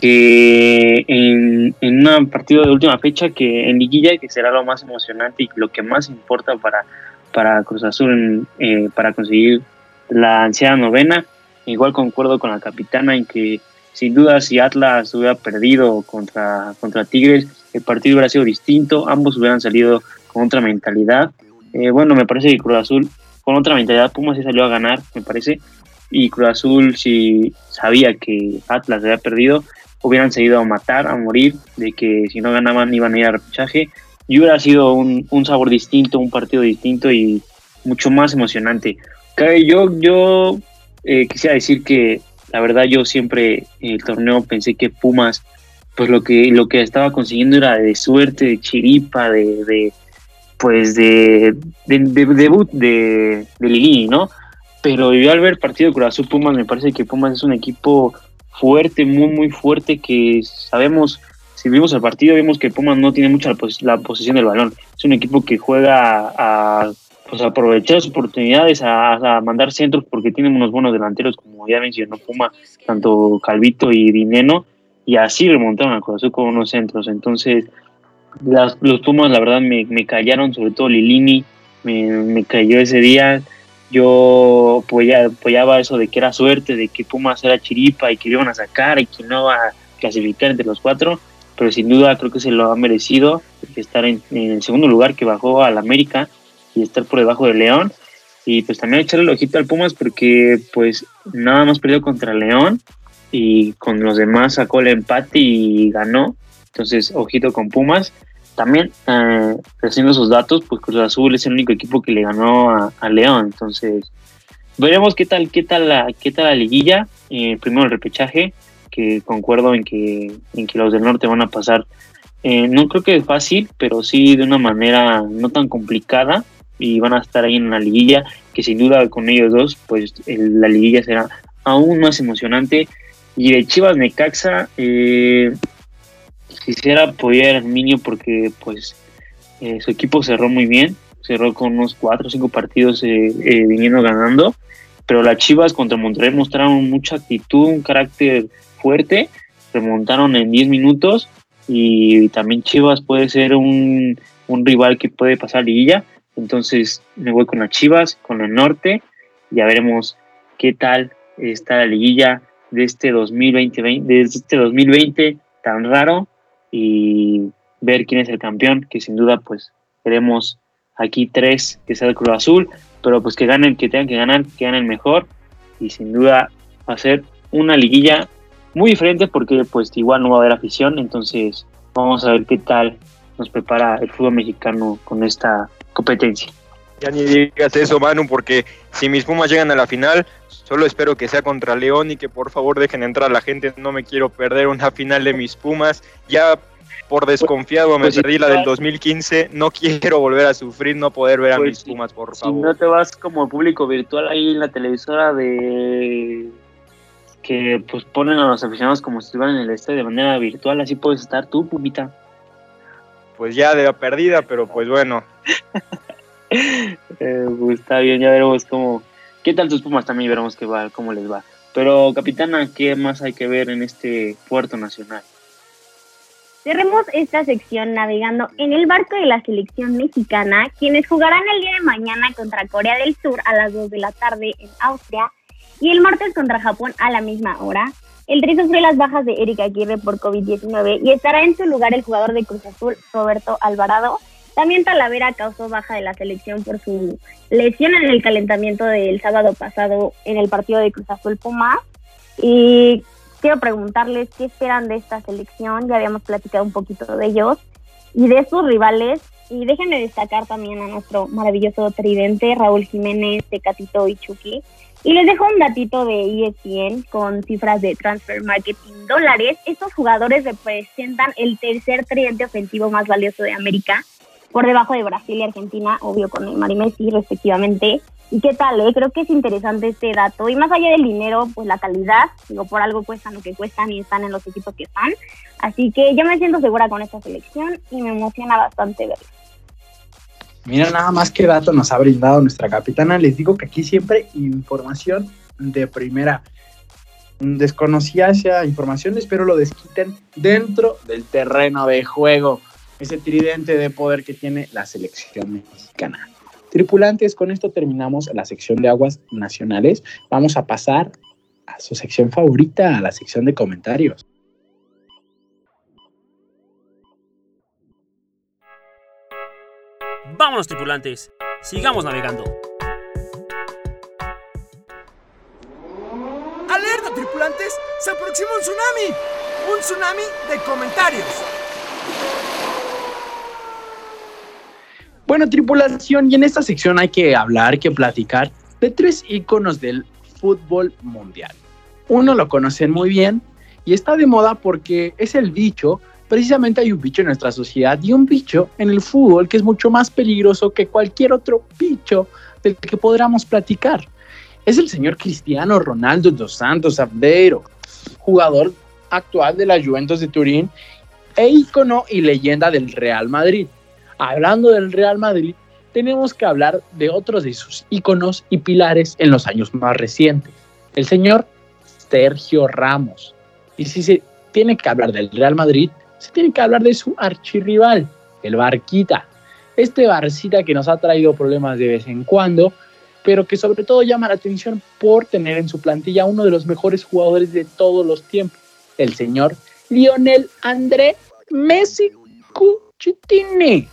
que en, en un partido de última fecha que en liguilla que será lo más emocionante y lo que más importa para, para Cruz Azul eh, para conseguir la ansiada novena. Igual concuerdo con la capitana en que sin duda si Atlas hubiera perdido contra, contra Tigres, el partido hubiera sido distinto, ambos hubieran salido con otra mentalidad eh, bueno, me parece que Cruz Azul, con otra mentalidad, Pumas se salió a ganar, me parece. Y Cruz Azul, si sabía que Atlas había perdido, hubieran seguido a matar, a morir, de que si no ganaban iban a ir a repechaje. Y hubiera sido un, sabor distinto, un partido distinto y mucho más emocionante. Yo, yo eh, quisiera decir que la verdad yo siempre en el torneo pensé que Pumas, pues lo que, lo que estaba consiguiendo era de suerte, de chiripa, de pues de, debut de, de ¿no? Pero yo al ver partido de Cruz Azul Pumas me parece que Pumas es un equipo fuerte, muy muy fuerte que sabemos, si vimos el partido vemos que Pumas no tiene mucha la, posesión del balón. Es un equipo que juega a, pues aprovechar las oportunidades, a, mandar centros porque tienen unos buenos delanteros como ya mencionó Puma, tanto Calvito y Dineno, y así remontaron Cruz Azul con unos centros. Entonces los Pumas, la verdad, me, me callaron, sobre todo Lilini, me, me cayó ese día. Yo apoyaba, eso de que era suerte, de que Pumas era chiripa y que iban a sacar y que no va a clasificar entre los cuatro, pero sin duda creo que se lo ha merecido estar en, el segundo lugar que bajó al América y estar por debajo de León. Y pues también echarle el ojito al Pumas porque pues nada más perdió contra León y con los demás sacó el empate y ganó. Entonces, ojito con Pumas. También, eh, haciendo esos datos, pues Cruz Azul es el único equipo que le ganó a, León. Entonces, veremos qué tal, qué tal la, qué tal la liguilla. Eh, primero el repechaje, que concuerdo en que, en que los del norte van a pasar. eh, no creo que fácil, pero sí de una manera no tan complicada y van a estar ahí en la liguilla, que sin duda con ellos dos, pues la liguilla será aún más emocionante. Y de Chivas Necaxa, eh, quisiera apoyar a Arminio porque pues eh, su equipo cerró muy bien, cerró con unos cuatro o cinco partidos eh, eh, viniendo ganando, pero las Chivas contra Monterrey mostraron mucha actitud, un carácter fuerte, remontaron en 10 minutos. Y también Chivas puede ser un, un rival que puede pasar liguilla, entonces me voy con las Chivas, con el norte, ya veremos qué tal está la liguilla de este 2020, de este 2020 tan raro y ver quién es el campeón, que sin duda pues queremos aquí tres que sea el Cruz Azul, pero pues que ganen, que tengan que ganar, que ganen mejor y sin duda va a ser una liguilla muy diferente porque pues igual no va a haber afición, entonces vamos a ver qué tal nos prepara el fútbol mexicano con esta competencia. Ya ni digas eso, Manu, porque si mis Pumas llegan a la final, solo espero que sea contra León y que por favor dejen entrar a la gente. No me quiero perder una final de mis Pumas. Ya por desconfiado me Pues, perdí la del igual- 2015. No quiero volver a sufrir, no poder ver a Pues, mis. Pumas, por Si favor. no te vas como público virtual ahí en la televisora de que pues ponen a los aficionados como si estuvieran en el estadio de manera virtual, así puedes estar tú, pupita. Pues ya de la perdida, pero pues bueno. Eh, pues está bien, ya veremos cómo. ¿Qué tal tus Pumas? También veremos qué va, cómo les va. Pero, capitana, ¿qué más hay que ver en este puerto nacional? Cerremos esta sección navegando en el barco de la selección mexicana, quienes jugarán el día de mañana contra Corea del Sur a las 2 de la tarde en Austria y el martes contra Japón a la misma hora. El Tri sufrió las bajas de Erika Aguirre por COVID-19 y estará en su lugar el jugador de Cruz Azul, Roberto Alvarado. También Talavera causó baja de la selección por su lesión en el calentamiento del sábado pasado en el partido de Cruz Azul Puma. Y quiero preguntarles qué esperan de esta selección. Ya habíamos platicado un poquito de ellos y de sus rivales. Y déjenme destacar también a nuestro maravilloso tridente, Raúl Jiménez, Tecatito y Chucky. Y les dejo un datito de ESPN con cifras de transfer marketing dólares. Estos jugadores representan el tercer tridente ofensivo más valioso de América, por debajo de Brasil y Argentina, obvio con Neymar y Messi respectivamente. ¿Y qué tal? Eh? Creo que es interesante este dato. Y más allá del dinero, pues la calidad, digo, por algo cuestan lo que cuestan y están en los equipos que están. Así que yo me siento segura con esta selección y me emociona bastante verlo. Mira nada más qué dato nos ha brindado nuestra capitana. Les digo que aquí siempre información de primera. Desconocía esa información, espero lo desquiten dentro del terreno de juego. Ese tridente de poder que tiene la selección mexicana. Tripulantes, con esto terminamos la sección de aguas nacionales. Vamos a pasar a su sección favorita, a la sección de comentarios. Vámonos, tripulantes. Sigamos navegando. ¡Alerta, tripulantes! ¡Se aproxima un tsunami! ¡Un tsunami de comentarios! Bueno, tripulación, y en esta sección hay que hablar, que platicar de tres íconos del fútbol mundial. Uno lo conocen muy bien y está de moda porque es el bicho. Precisamente hay un bicho en nuestra sociedad y un bicho en el fútbol que es mucho más peligroso que cualquier otro bicho del que podamos platicar. Es el señor Cristiano Ronaldo dos Santos Aveiro, jugador actual de la Juventus de Turín e ícono y leyenda del Real Madrid hablando del Real Madrid, tenemos que hablar de otros de sus íconos y pilares en los años más recientes. El señor Sergio Ramos. Y si se tiene que hablar del Real Madrid, se tiene que hablar de su archirrival, el Barquita. Este Barcita que nos ha traído problemas de vez en cuando, pero que sobre todo llama la atención por tener en su plantilla uno de los mejores jugadores de todos los tiempos, el señor Lionel André Messi Cuchitini.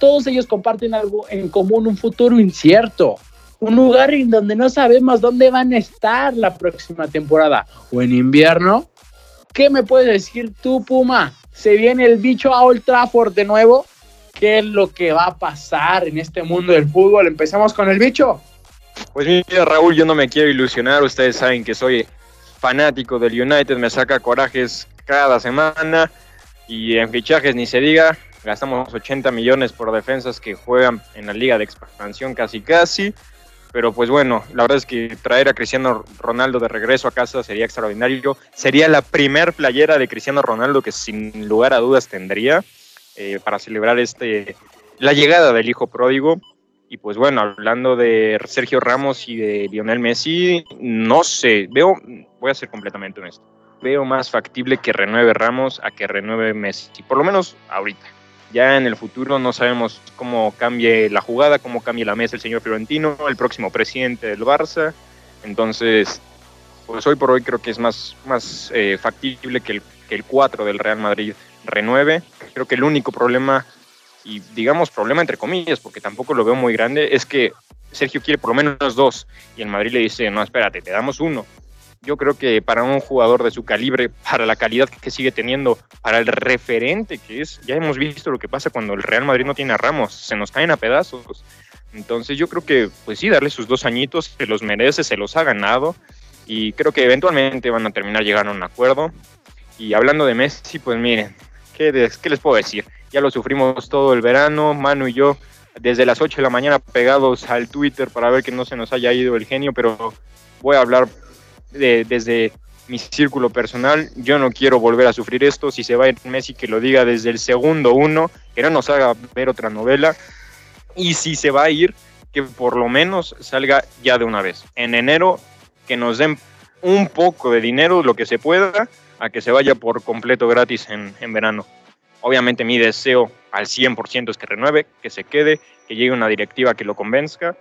Todos ellos comparten algo en común, un futuro incierto, un lugar en donde no sabemos dónde van a estar la próxima temporada o en invierno. ¿Qué me puedes decir tú, Puma? ¿Se viene el bicho a Old Trafford de nuevo? ¿Qué es lo que va a pasar en este mundo del fútbol? Empezamos con el bicho. Pues mira, Raúl, yo no me quiero ilusionar. Ustedes saben que soy fanático del United, me saca corajes cada semana. Y en fichajes ni se diga, gastamos 80 millones por defensas que juegan en la liga de expansión casi casi. Pero pues bueno, la verdad es que traer a Cristiano Ronaldo de regreso a casa sería extraordinario. Sería la primer playera de Cristiano Ronaldo que sin lugar a dudas tendría eh, para celebrar este la llegada del hijo pródigo. Y pues bueno, hablando de Sergio Ramos y de Lionel Messi, no sé, veo, voy a ser completamente honesto, veo más factible que renueve Ramos a que renueve Messi, por lo menos ahorita. Ya en el futuro no sabemos cómo cambie la jugada, cómo cambie la mesa el señor Fiorentino, el próximo presidente del Barça. Entonces, pues hoy por hoy creo que es más, más eh, factible que el, que el 4 del Real Madrid renueve. Creo que el único problema y digamos problema entre comillas, porque tampoco lo veo muy grande, es que Sergio quiere por lo menos dos y el Madrid le dice, no, espérate, te damos uno. Yo creo que para un jugador de su calibre, para la calidad que sigue teniendo, para el referente que es, ya hemos visto lo que pasa cuando el Real Madrid no tiene a Ramos, se nos caen a pedazos. Entonces yo creo que, pues sí, darle sus dos añitos, se los merece, se los ha ganado y creo que eventualmente van a terminar llegando a un acuerdo. Y hablando de Messi, pues miren, ¿qué, qué les puedo decir? ya lo sufrimos todo el verano, Manu y yo, desde las 8 de la mañana pegados al Twitter para ver que no se nos haya ido el genio, pero voy a hablar de, desde mi círculo personal, yo no quiero volver a sufrir esto, si se va a ir Messi que lo diga desde el segundo uno, que no nos haga ver otra novela, y si se va a ir, que por lo menos salga ya de una vez. En enero, que nos den un poco de dinero, lo que se pueda, a que se vaya por completo gratis en, en verano. Obviamente mi deseo al 100% es que renueve, que se quede, que llegue una directiva que lo convenzca,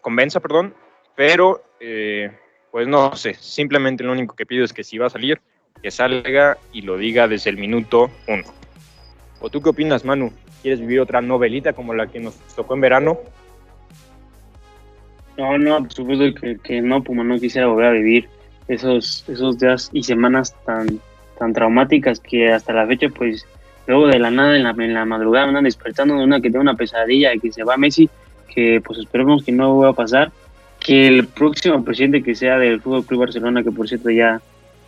convenza, perdón, pero eh, pues no sé, simplemente lo único que pido es que si va a salir, que salga y lo diga desde el minuto uno. ¿O tú qué opinas, Manu? ¿Quieres vivir otra novelita como la que nos tocó en verano? No, no, por supuesto que, no, Puma, no quisiera volver a vivir esos, esos días y semanas tan, tan traumáticas que hasta la fecha pues luego de la nada en la, en la madrugada andan despertando de una que tiene una pesadilla y que se va Messi, que pues esperemos que no va a pasar, que el próximo presidente que sea del Fútbol Club Barcelona, que por cierto ya,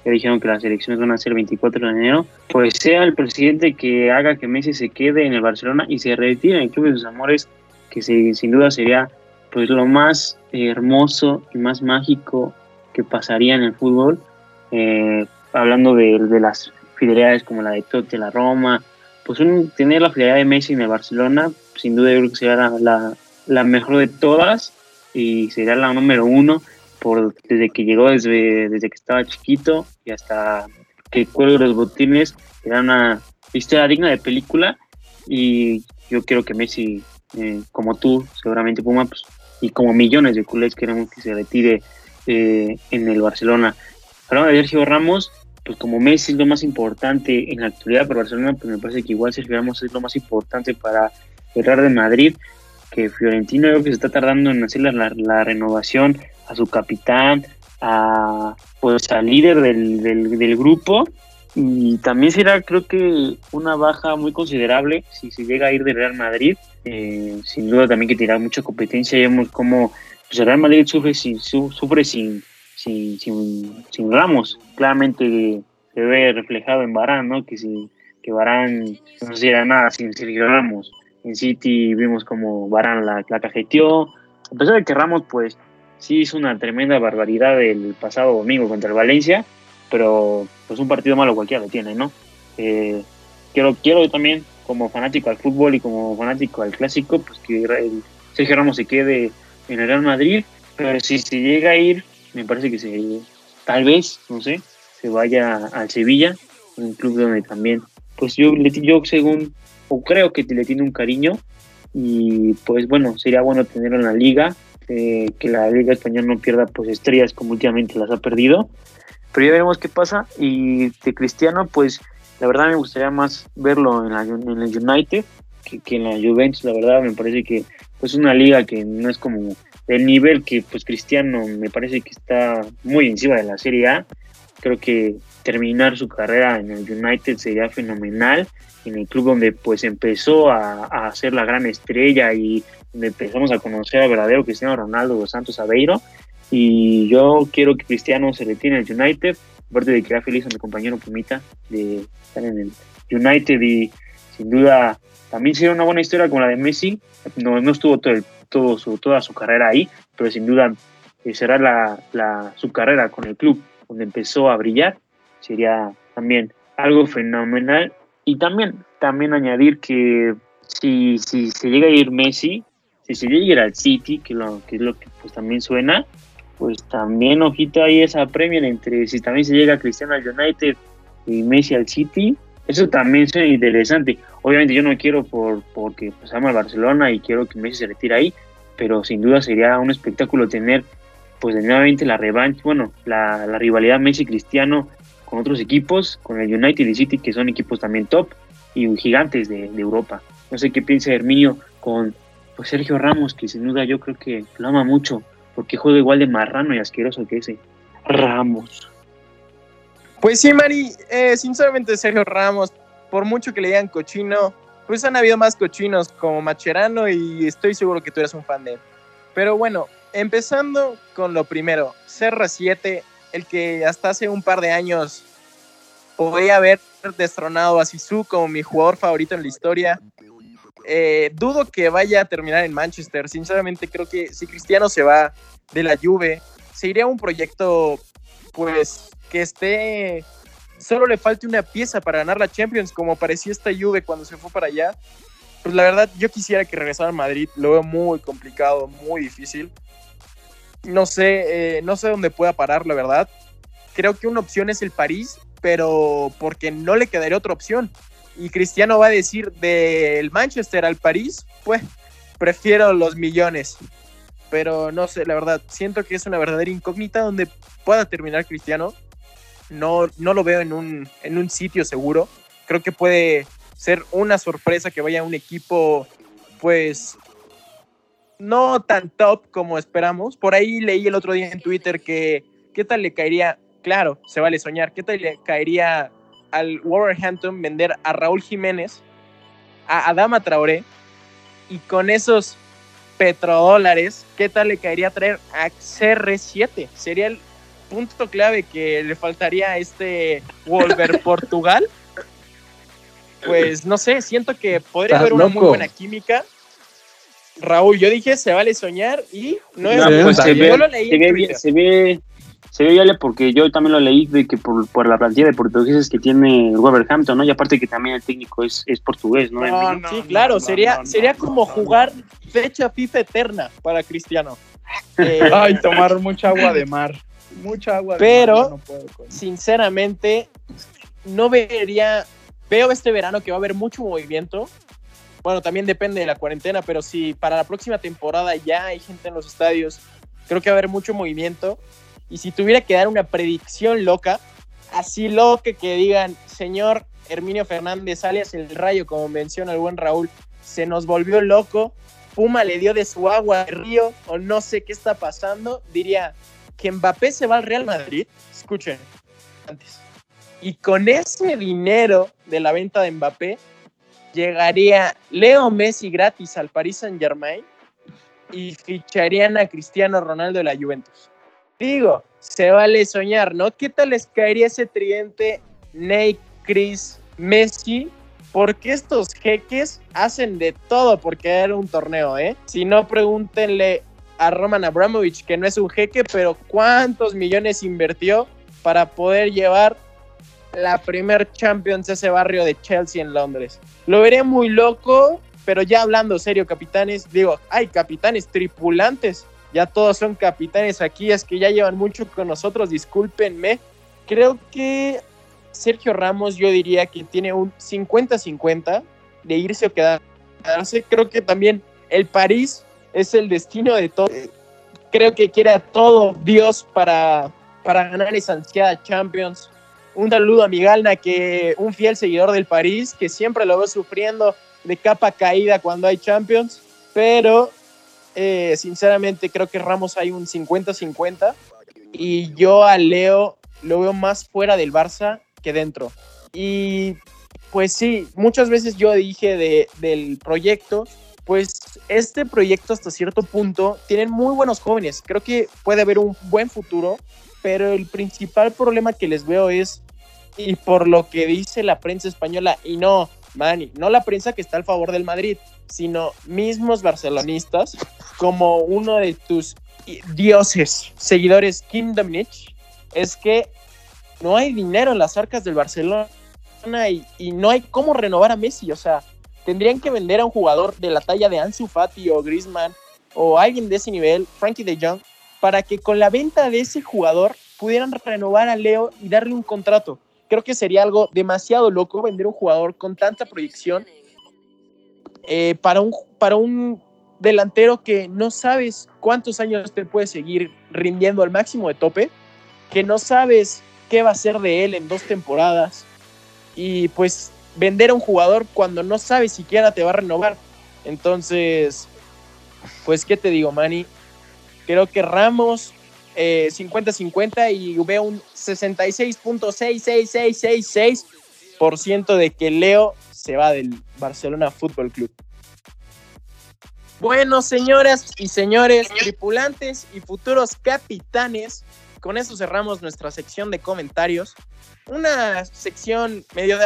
ya dijeron que las elecciones van a ser el 24 de enero, pues sea el presidente que haga que Messi se quede en el Barcelona y se retire en el Club de sus Amores, que sin duda sería pues lo más hermoso y más mágico que pasaría en el fútbol, eh, hablando de, de las fidelidades como la de Totti la Roma, pues un, tener la fidelidad de Messi en el Barcelona, sin duda yo creo que sería la, la, mejor de todas y sería la número uno por, desde que llegó, desde, desde que estaba chiquito y hasta que cuelgue los botines, era una historia digna de película y yo quiero que Messi, eh, como tú, seguramente Puma, pues, y como millones de culés queremos que se retire eh, en el Barcelona. Hablando de Sergio Ramos, pues como Messi es lo más importante en la actualidad para Barcelona, pues me parece que igual Sergio Ramos es lo más importante para Real de Madrid, que Fiorentino creo que se está tardando en hacer la, renovación a su capitán, a pues al líder del, del, grupo y también será creo que una baja muy considerable si se llega a ir de Real Madrid, eh, sin duda también que tendrá mucha competencia, vemos cómo pues, el Real Madrid sufre sin, sufre sin sin, sin, Ramos. Claramente se ve reflejado en Barán, ¿no? Que, si, que Barán no hiciera nada sin Sergio Ramos. En City vimos como Barán la, la cajeteó. A pesar de que Ramos, pues, sí hizo una tremenda barbaridad el pasado domingo contra el Valencia, pero pues un partido malo cualquiera lo tiene, ¿no? Eh, quiero, quiero también, como fanático al fútbol y como fanático al clásico, pues que Sergio Ramos se quede en el Real Madrid, pero si se llega a ir, me parece que se, tal vez, no sé, se vaya al Sevilla, un club donde también, pues yo, yo según, o creo que le tiene un cariño, y pues bueno, sería bueno tenerlo en la liga, eh, que la liga española no pierda pues estrellas como últimamente las ha perdido, pero ya veremos qué pasa, y de Cristiano, pues la verdad me gustaría más verlo en, la, en United que, que en la Juventus, la verdad me parece que es pues, una liga que no es como el nivel que pues Cristiano me parece que está muy encima de la Serie A. Creo que terminar su carrera en el United sería fenomenal, en el club donde pues empezó a, a ser la gran estrella y donde empezamos a conocer al verdadero Cristiano Ronaldo Santos Aveiro. Y yo quiero que Cristiano se retire el United, aparte de que era feliz a mi compañero Pumita de estar en el United y sin duda también sería una buena historia como la de Messi. No, no estuvo todo, todo su, toda su carrera ahí, pero sin duda eh, será la, la, su carrera con el club donde empezó a brillar. Sería también algo fenomenal. Y también, también añadir que si, si se llega a ir Messi, si se llega a ir al City, que, lo, que es lo que pues, también suena, pues también ojito ahí esa Premier entre si también se llega Cristiano al United y Messi al City, eso también suena interesante. Obviamente yo no quiero por porque pues amo al Barcelona y quiero que Messi se retire ahí, pero sin duda sería un espectáculo tener pues nuevamente la revancha, bueno, la, la rivalidad Messi-Cristiano con otros equipos, con el United y City, que son equipos también top y gigantes de, Europa. No sé qué piensa Herminio con pues, Sergio Ramos, que sin duda yo creo que lo ama mucho, porque juega igual de marrano y asqueroso que ese Ramos. Pues sí, Mari, eh, sinceramente Sergio Ramos, por mucho que le digan cochino, pues han habido más cochinos como Macherano y estoy seguro que tú eres un fan de él. Pero bueno, empezando con lo primero, CR7, el que hasta hace un par de años podía haber destronado a Sisu como mi jugador favorito en la historia. Eh, dudo que vaya a terminar en Manchester. Sinceramente, creo que si Cristiano se va de la Juve, se iría a un proyecto, pues, que esté. Solo le falte una pieza para ganar la Champions, como parecía esta Juve cuando se fue para allá. Pues la verdad, yo quisiera que regresara a Madrid. Lo veo muy complicado, muy difícil. No sé, eh, no sé dónde pueda parar, la verdad. Creo que una opción es el París, pero porque no le quedaría otra opción. Y Cristiano va a decir del Manchester al París, pues prefiero los millones. Pero no sé, la verdad, siento que es una verdadera incógnita donde pueda terminar Cristiano. No, no lo veo en un, en un sitio seguro. Creo que puede ser una sorpresa que vaya a un equipo, pues, no tan top como esperamos. Por ahí leí el otro día en Twitter que, ¿qué tal le caería? Claro, se vale soñar. ¿Qué tal le caería al Wolverhampton vender a Raúl Jiménez, a Adama Traoré, y con esos petrodólares, ¿qué tal le caería traer a CR7? Sería el punto clave que le faltaría a este Wolver Portugal. Pues no sé, siento que podría haber una muy buena química. Raúl, yo dije, se vale soñar y no, es, pues se, ve, lo leí se, ve, se ve se ve viable porque yo también lo leí de que por, por la plantilla de portugueses que tiene Wolverhampton, ¿no? Y aparte que también el técnico es, es portugués, ¿no? no, no sí, claro, sería, sería como jugar fecha FIFA eterna para Cristiano. Eh, Ay, tomar mucha agua de mar. Mucha agua de pero, mar. no puedo sinceramente, no vería. Veo este verano que va a haber mucho movimiento. Bueno, también depende de la cuarentena, pero si para la próxima temporada ya hay gente en los estadios, creo que va a haber mucho movimiento. Y si tuviera que dar una predicción loca, así loca que digan, señor Herminio Fernández, alias el rayo, como menciona el buen Raúl, se nos volvió loco, Puma le dio de su agua al río, o no sé qué está pasando, diría que Mbappé se va al Real Madrid. Escuchen, antes. Y con ese dinero de la venta de Mbappé, llegaría Leo Messi gratis al Paris Saint Germain y ficharían a Cristiano Ronaldo de la Juventus. Digo, se vale soñar, ¿no? ¿Qué tal les caería ese tridente Ney, Chris, Messi? Porque estos jeques hacen de todo porque era un torneo, ¿eh? Si no, pregúntenle a Roman Abramovich, que no es un jeque, pero cuántos millones invirtió para poder llevar la primer Champions ese barrio de Chelsea en Londres. Lo veré muy loco, pero ya hablando serio, capitanes, digo, hay capitanes tripulantes ya todos son capitanes aquí, es que ya llevan mucho con nosotros, discúlpenme. Creo que Sergio Ramos yo diría que tiene un 50-50 de irse o quedarse. Creo que también el París es el destino de todo. Creo que quiere a todo Dios para, para ganar esa ansiada Champions. Un saludo a Migalna, que un fiel seguidor del París, que siempre lo veo sufriendo de capa caída cuando hay Champions, pero eh, sinceramente creo que Ramos hay un 50-50 y yo a Leo lo veo más fuera del Barça que dentro. Y pues sí, muchas veces yo dije de, del proyecto pues este proyecto hasta cierto punto tienen muy buenos jóvenes. Creo que puede haber un buen futuro, pero el principal problema que les veo es, y por lo que dice la prensa española, y no, Manny, no la prensa que está al favor del Madrid, sino mismos barcelonistas, como uno de tus dioses, seguidores Kim Dominic, es que no hay dinero en las arcas del Barcelona y, no hay cómo renovar a Messi, o sea, tendrían que vender a un jugador de la talla de Ansu Fati o Griezmann o alguien de ese nivel, Frankie de Jong, para que con la venta de ese jugador pudieran renovar a Leo y darle un contrato. Creo que sería algo demasiado loco vender un jugador con tanta proyección eh, para, un, para un delantero que no sabes cuántos años te puede seguir rindiendo al máximo de tope, que no sabes qué va a ser de él en dos temporadas y pues vender a un jugador cuando no sabes siquiera te va a renovar. Entonces, pues, ¿qué te digo, Manny? Creo que Ramos 50-50 eh, y veo un 66.66666% de que Leo se va del Barcelona Fútbol Club. Bueno, señoras y señores, tripulantes y futuros capitanes, con eso cerramos nuestra sección de comentarios. Una sección medio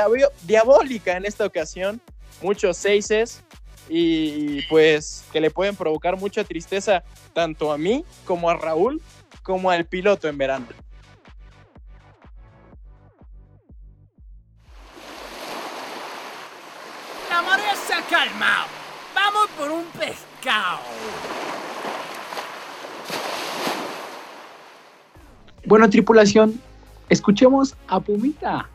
diabólica en esta ocasión, muchos seises y pues que le pueden provocar mucha tristeza tanto a mí como a Raúl como al piloto en verano. La marea se ha calmado. Vamos por un pescado. Bueno, tripulación, escuchemos a Pumita.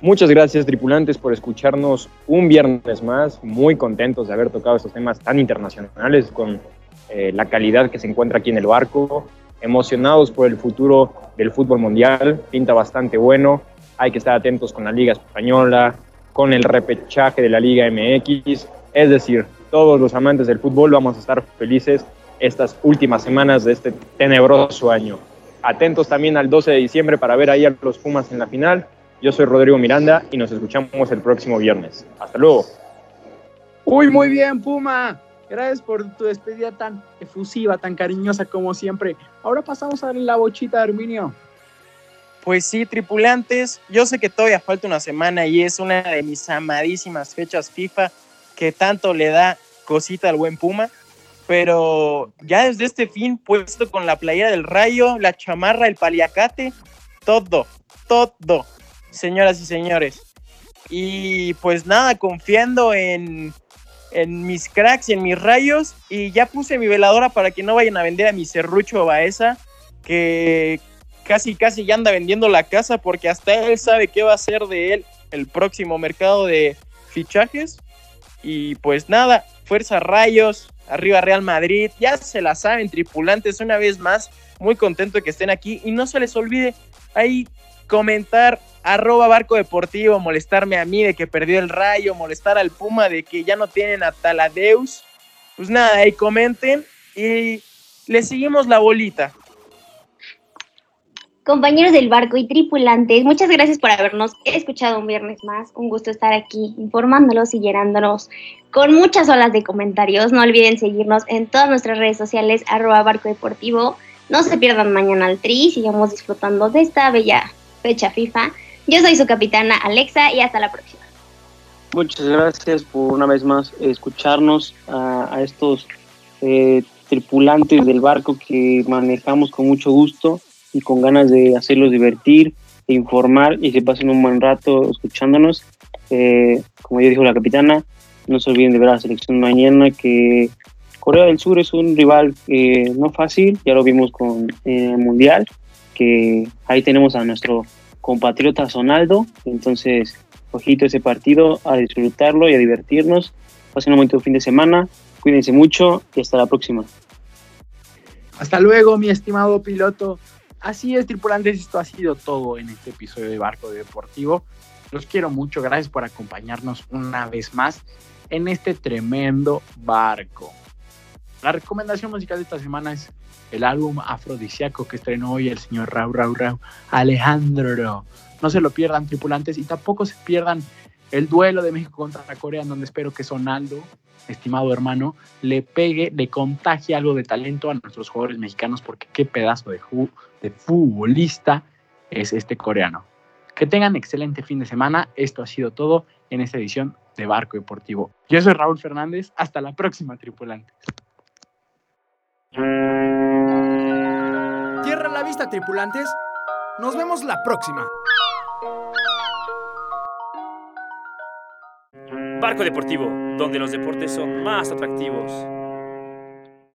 Muchas gracias, tripulantes, por escucharnos un viernes más. Muy contentos de haber tocado estos temas tan internacionales con eh, la calidad que se encuentra aquí en el barco. Emocionados por el futuro del fútbol mundial. Pinta bastante bueno. Hay que estar atentos con la Liga Española, con el repechaje de la Liga MX. Es decir, todos los amantes del fútbol vamos a estar felices estas últimas semanas de este tenebroso año. Atentos también al 12 de diciembre para ver ahí a los Pumas en la final. Yo soy Rodrigo Miranda y nos escuchamos el próximo viernes. Hasta luego. Uy, muy bien, Puma. Gracias por tu despedida tan efusiva, tan cariñosa como siempre. Ahora pasamos a la bochita de Arminio. Pues sí, tripulantes, yo sé que todavía falta una semana y es una de mis amadísimas fechas FIFA que tanto le da cosita al buen Puma, pero ya desde este fin puesto con la playera del Rayo, la chamarra, el paliacate, todo, todo, señoras y señores. Y pues nada, confiando en, en mis cracks y en mis rayos, y ya puse mi veladora para que no vayan a vender a mi serrucho Baeza, que casi casi ya anda vendiendo la casa porque hasta él sabe qué va a ser de él el próximo mercado de fichajes. Y pues nada, fuerza rayos, arriba Real Madrid, ya se la saben, tripulantes, una vez más, muy contento que estén aquí y no se les olvide ahí comentar arroba barco deportivo, molestarme a mí de que perdió el rayo, molestar al Puma de que ya no tienen a Taladeus. Pues nada, ahí comenten y le seguimos la bolita compañeros del barco y tripulantes, muchas gracias por habernos escuchado un viernes más. Un gusto estar aquí informándolos y llenándonos con muchas olas de comentarios. No olviden seguirnos en todas nuestras redes sociales, arroba barco deportivo. No se pierdan mañana al tri, sigamos disfrutando de esta bella fecha FIFA. Yo soy su capitana Alexa y hasta la próxima. Muchas gracias por una vez más escucharnos a, estos eh, tripulantes del barco que manejamos con mucho gusto y con ganas de hacerlos divertir, e informar y que pasen un buen rato escuchándonos. Eh, como ya dijo la capitana, no se olviden de ver a la selección mañana que Corea del Sur es un rival eh, no fácil, ya lo vimos con el Mundial, que ahí tenemos a nuestro compatriota Sonaldo, entonces ojito ese partido, a disfrutarlo y a divertirnos. Pasen un buen fin de semana, cuídense mucho y hasta la próxima. Hasta luego, mi estimado piloto. Así es, tripulantes, esto ha sido todo en este episodio de Barco Deportivo. Los quiero mucho, gracias por acompañarnos una vez más en este tremendo barco. La recomendación musical de esta semana es el álbum afrodisíaco que estrenó hoy el señor Rau Rau Rau Alejandro. No se lo pierdan, tripulantes, y tampoco se pierdan el duelo de México contra Corea, en donde espero que Sonaldo, estimado hermano, le pegue, le contagie algo de talento a nuestros jugadores mexicanos, porque qué pedazo de, de futbolista es este coreano. Que tengan excelente fin de semana. Esto ha sido todo en esta edición de Barco Deportivo. Yo soy Raúl Fernández. Hasta la próxima, tripulantes. Tierra la vista, tripulantes. Nos vemos la próxima. Barco Deportivo, donde los deportes son más atractivos.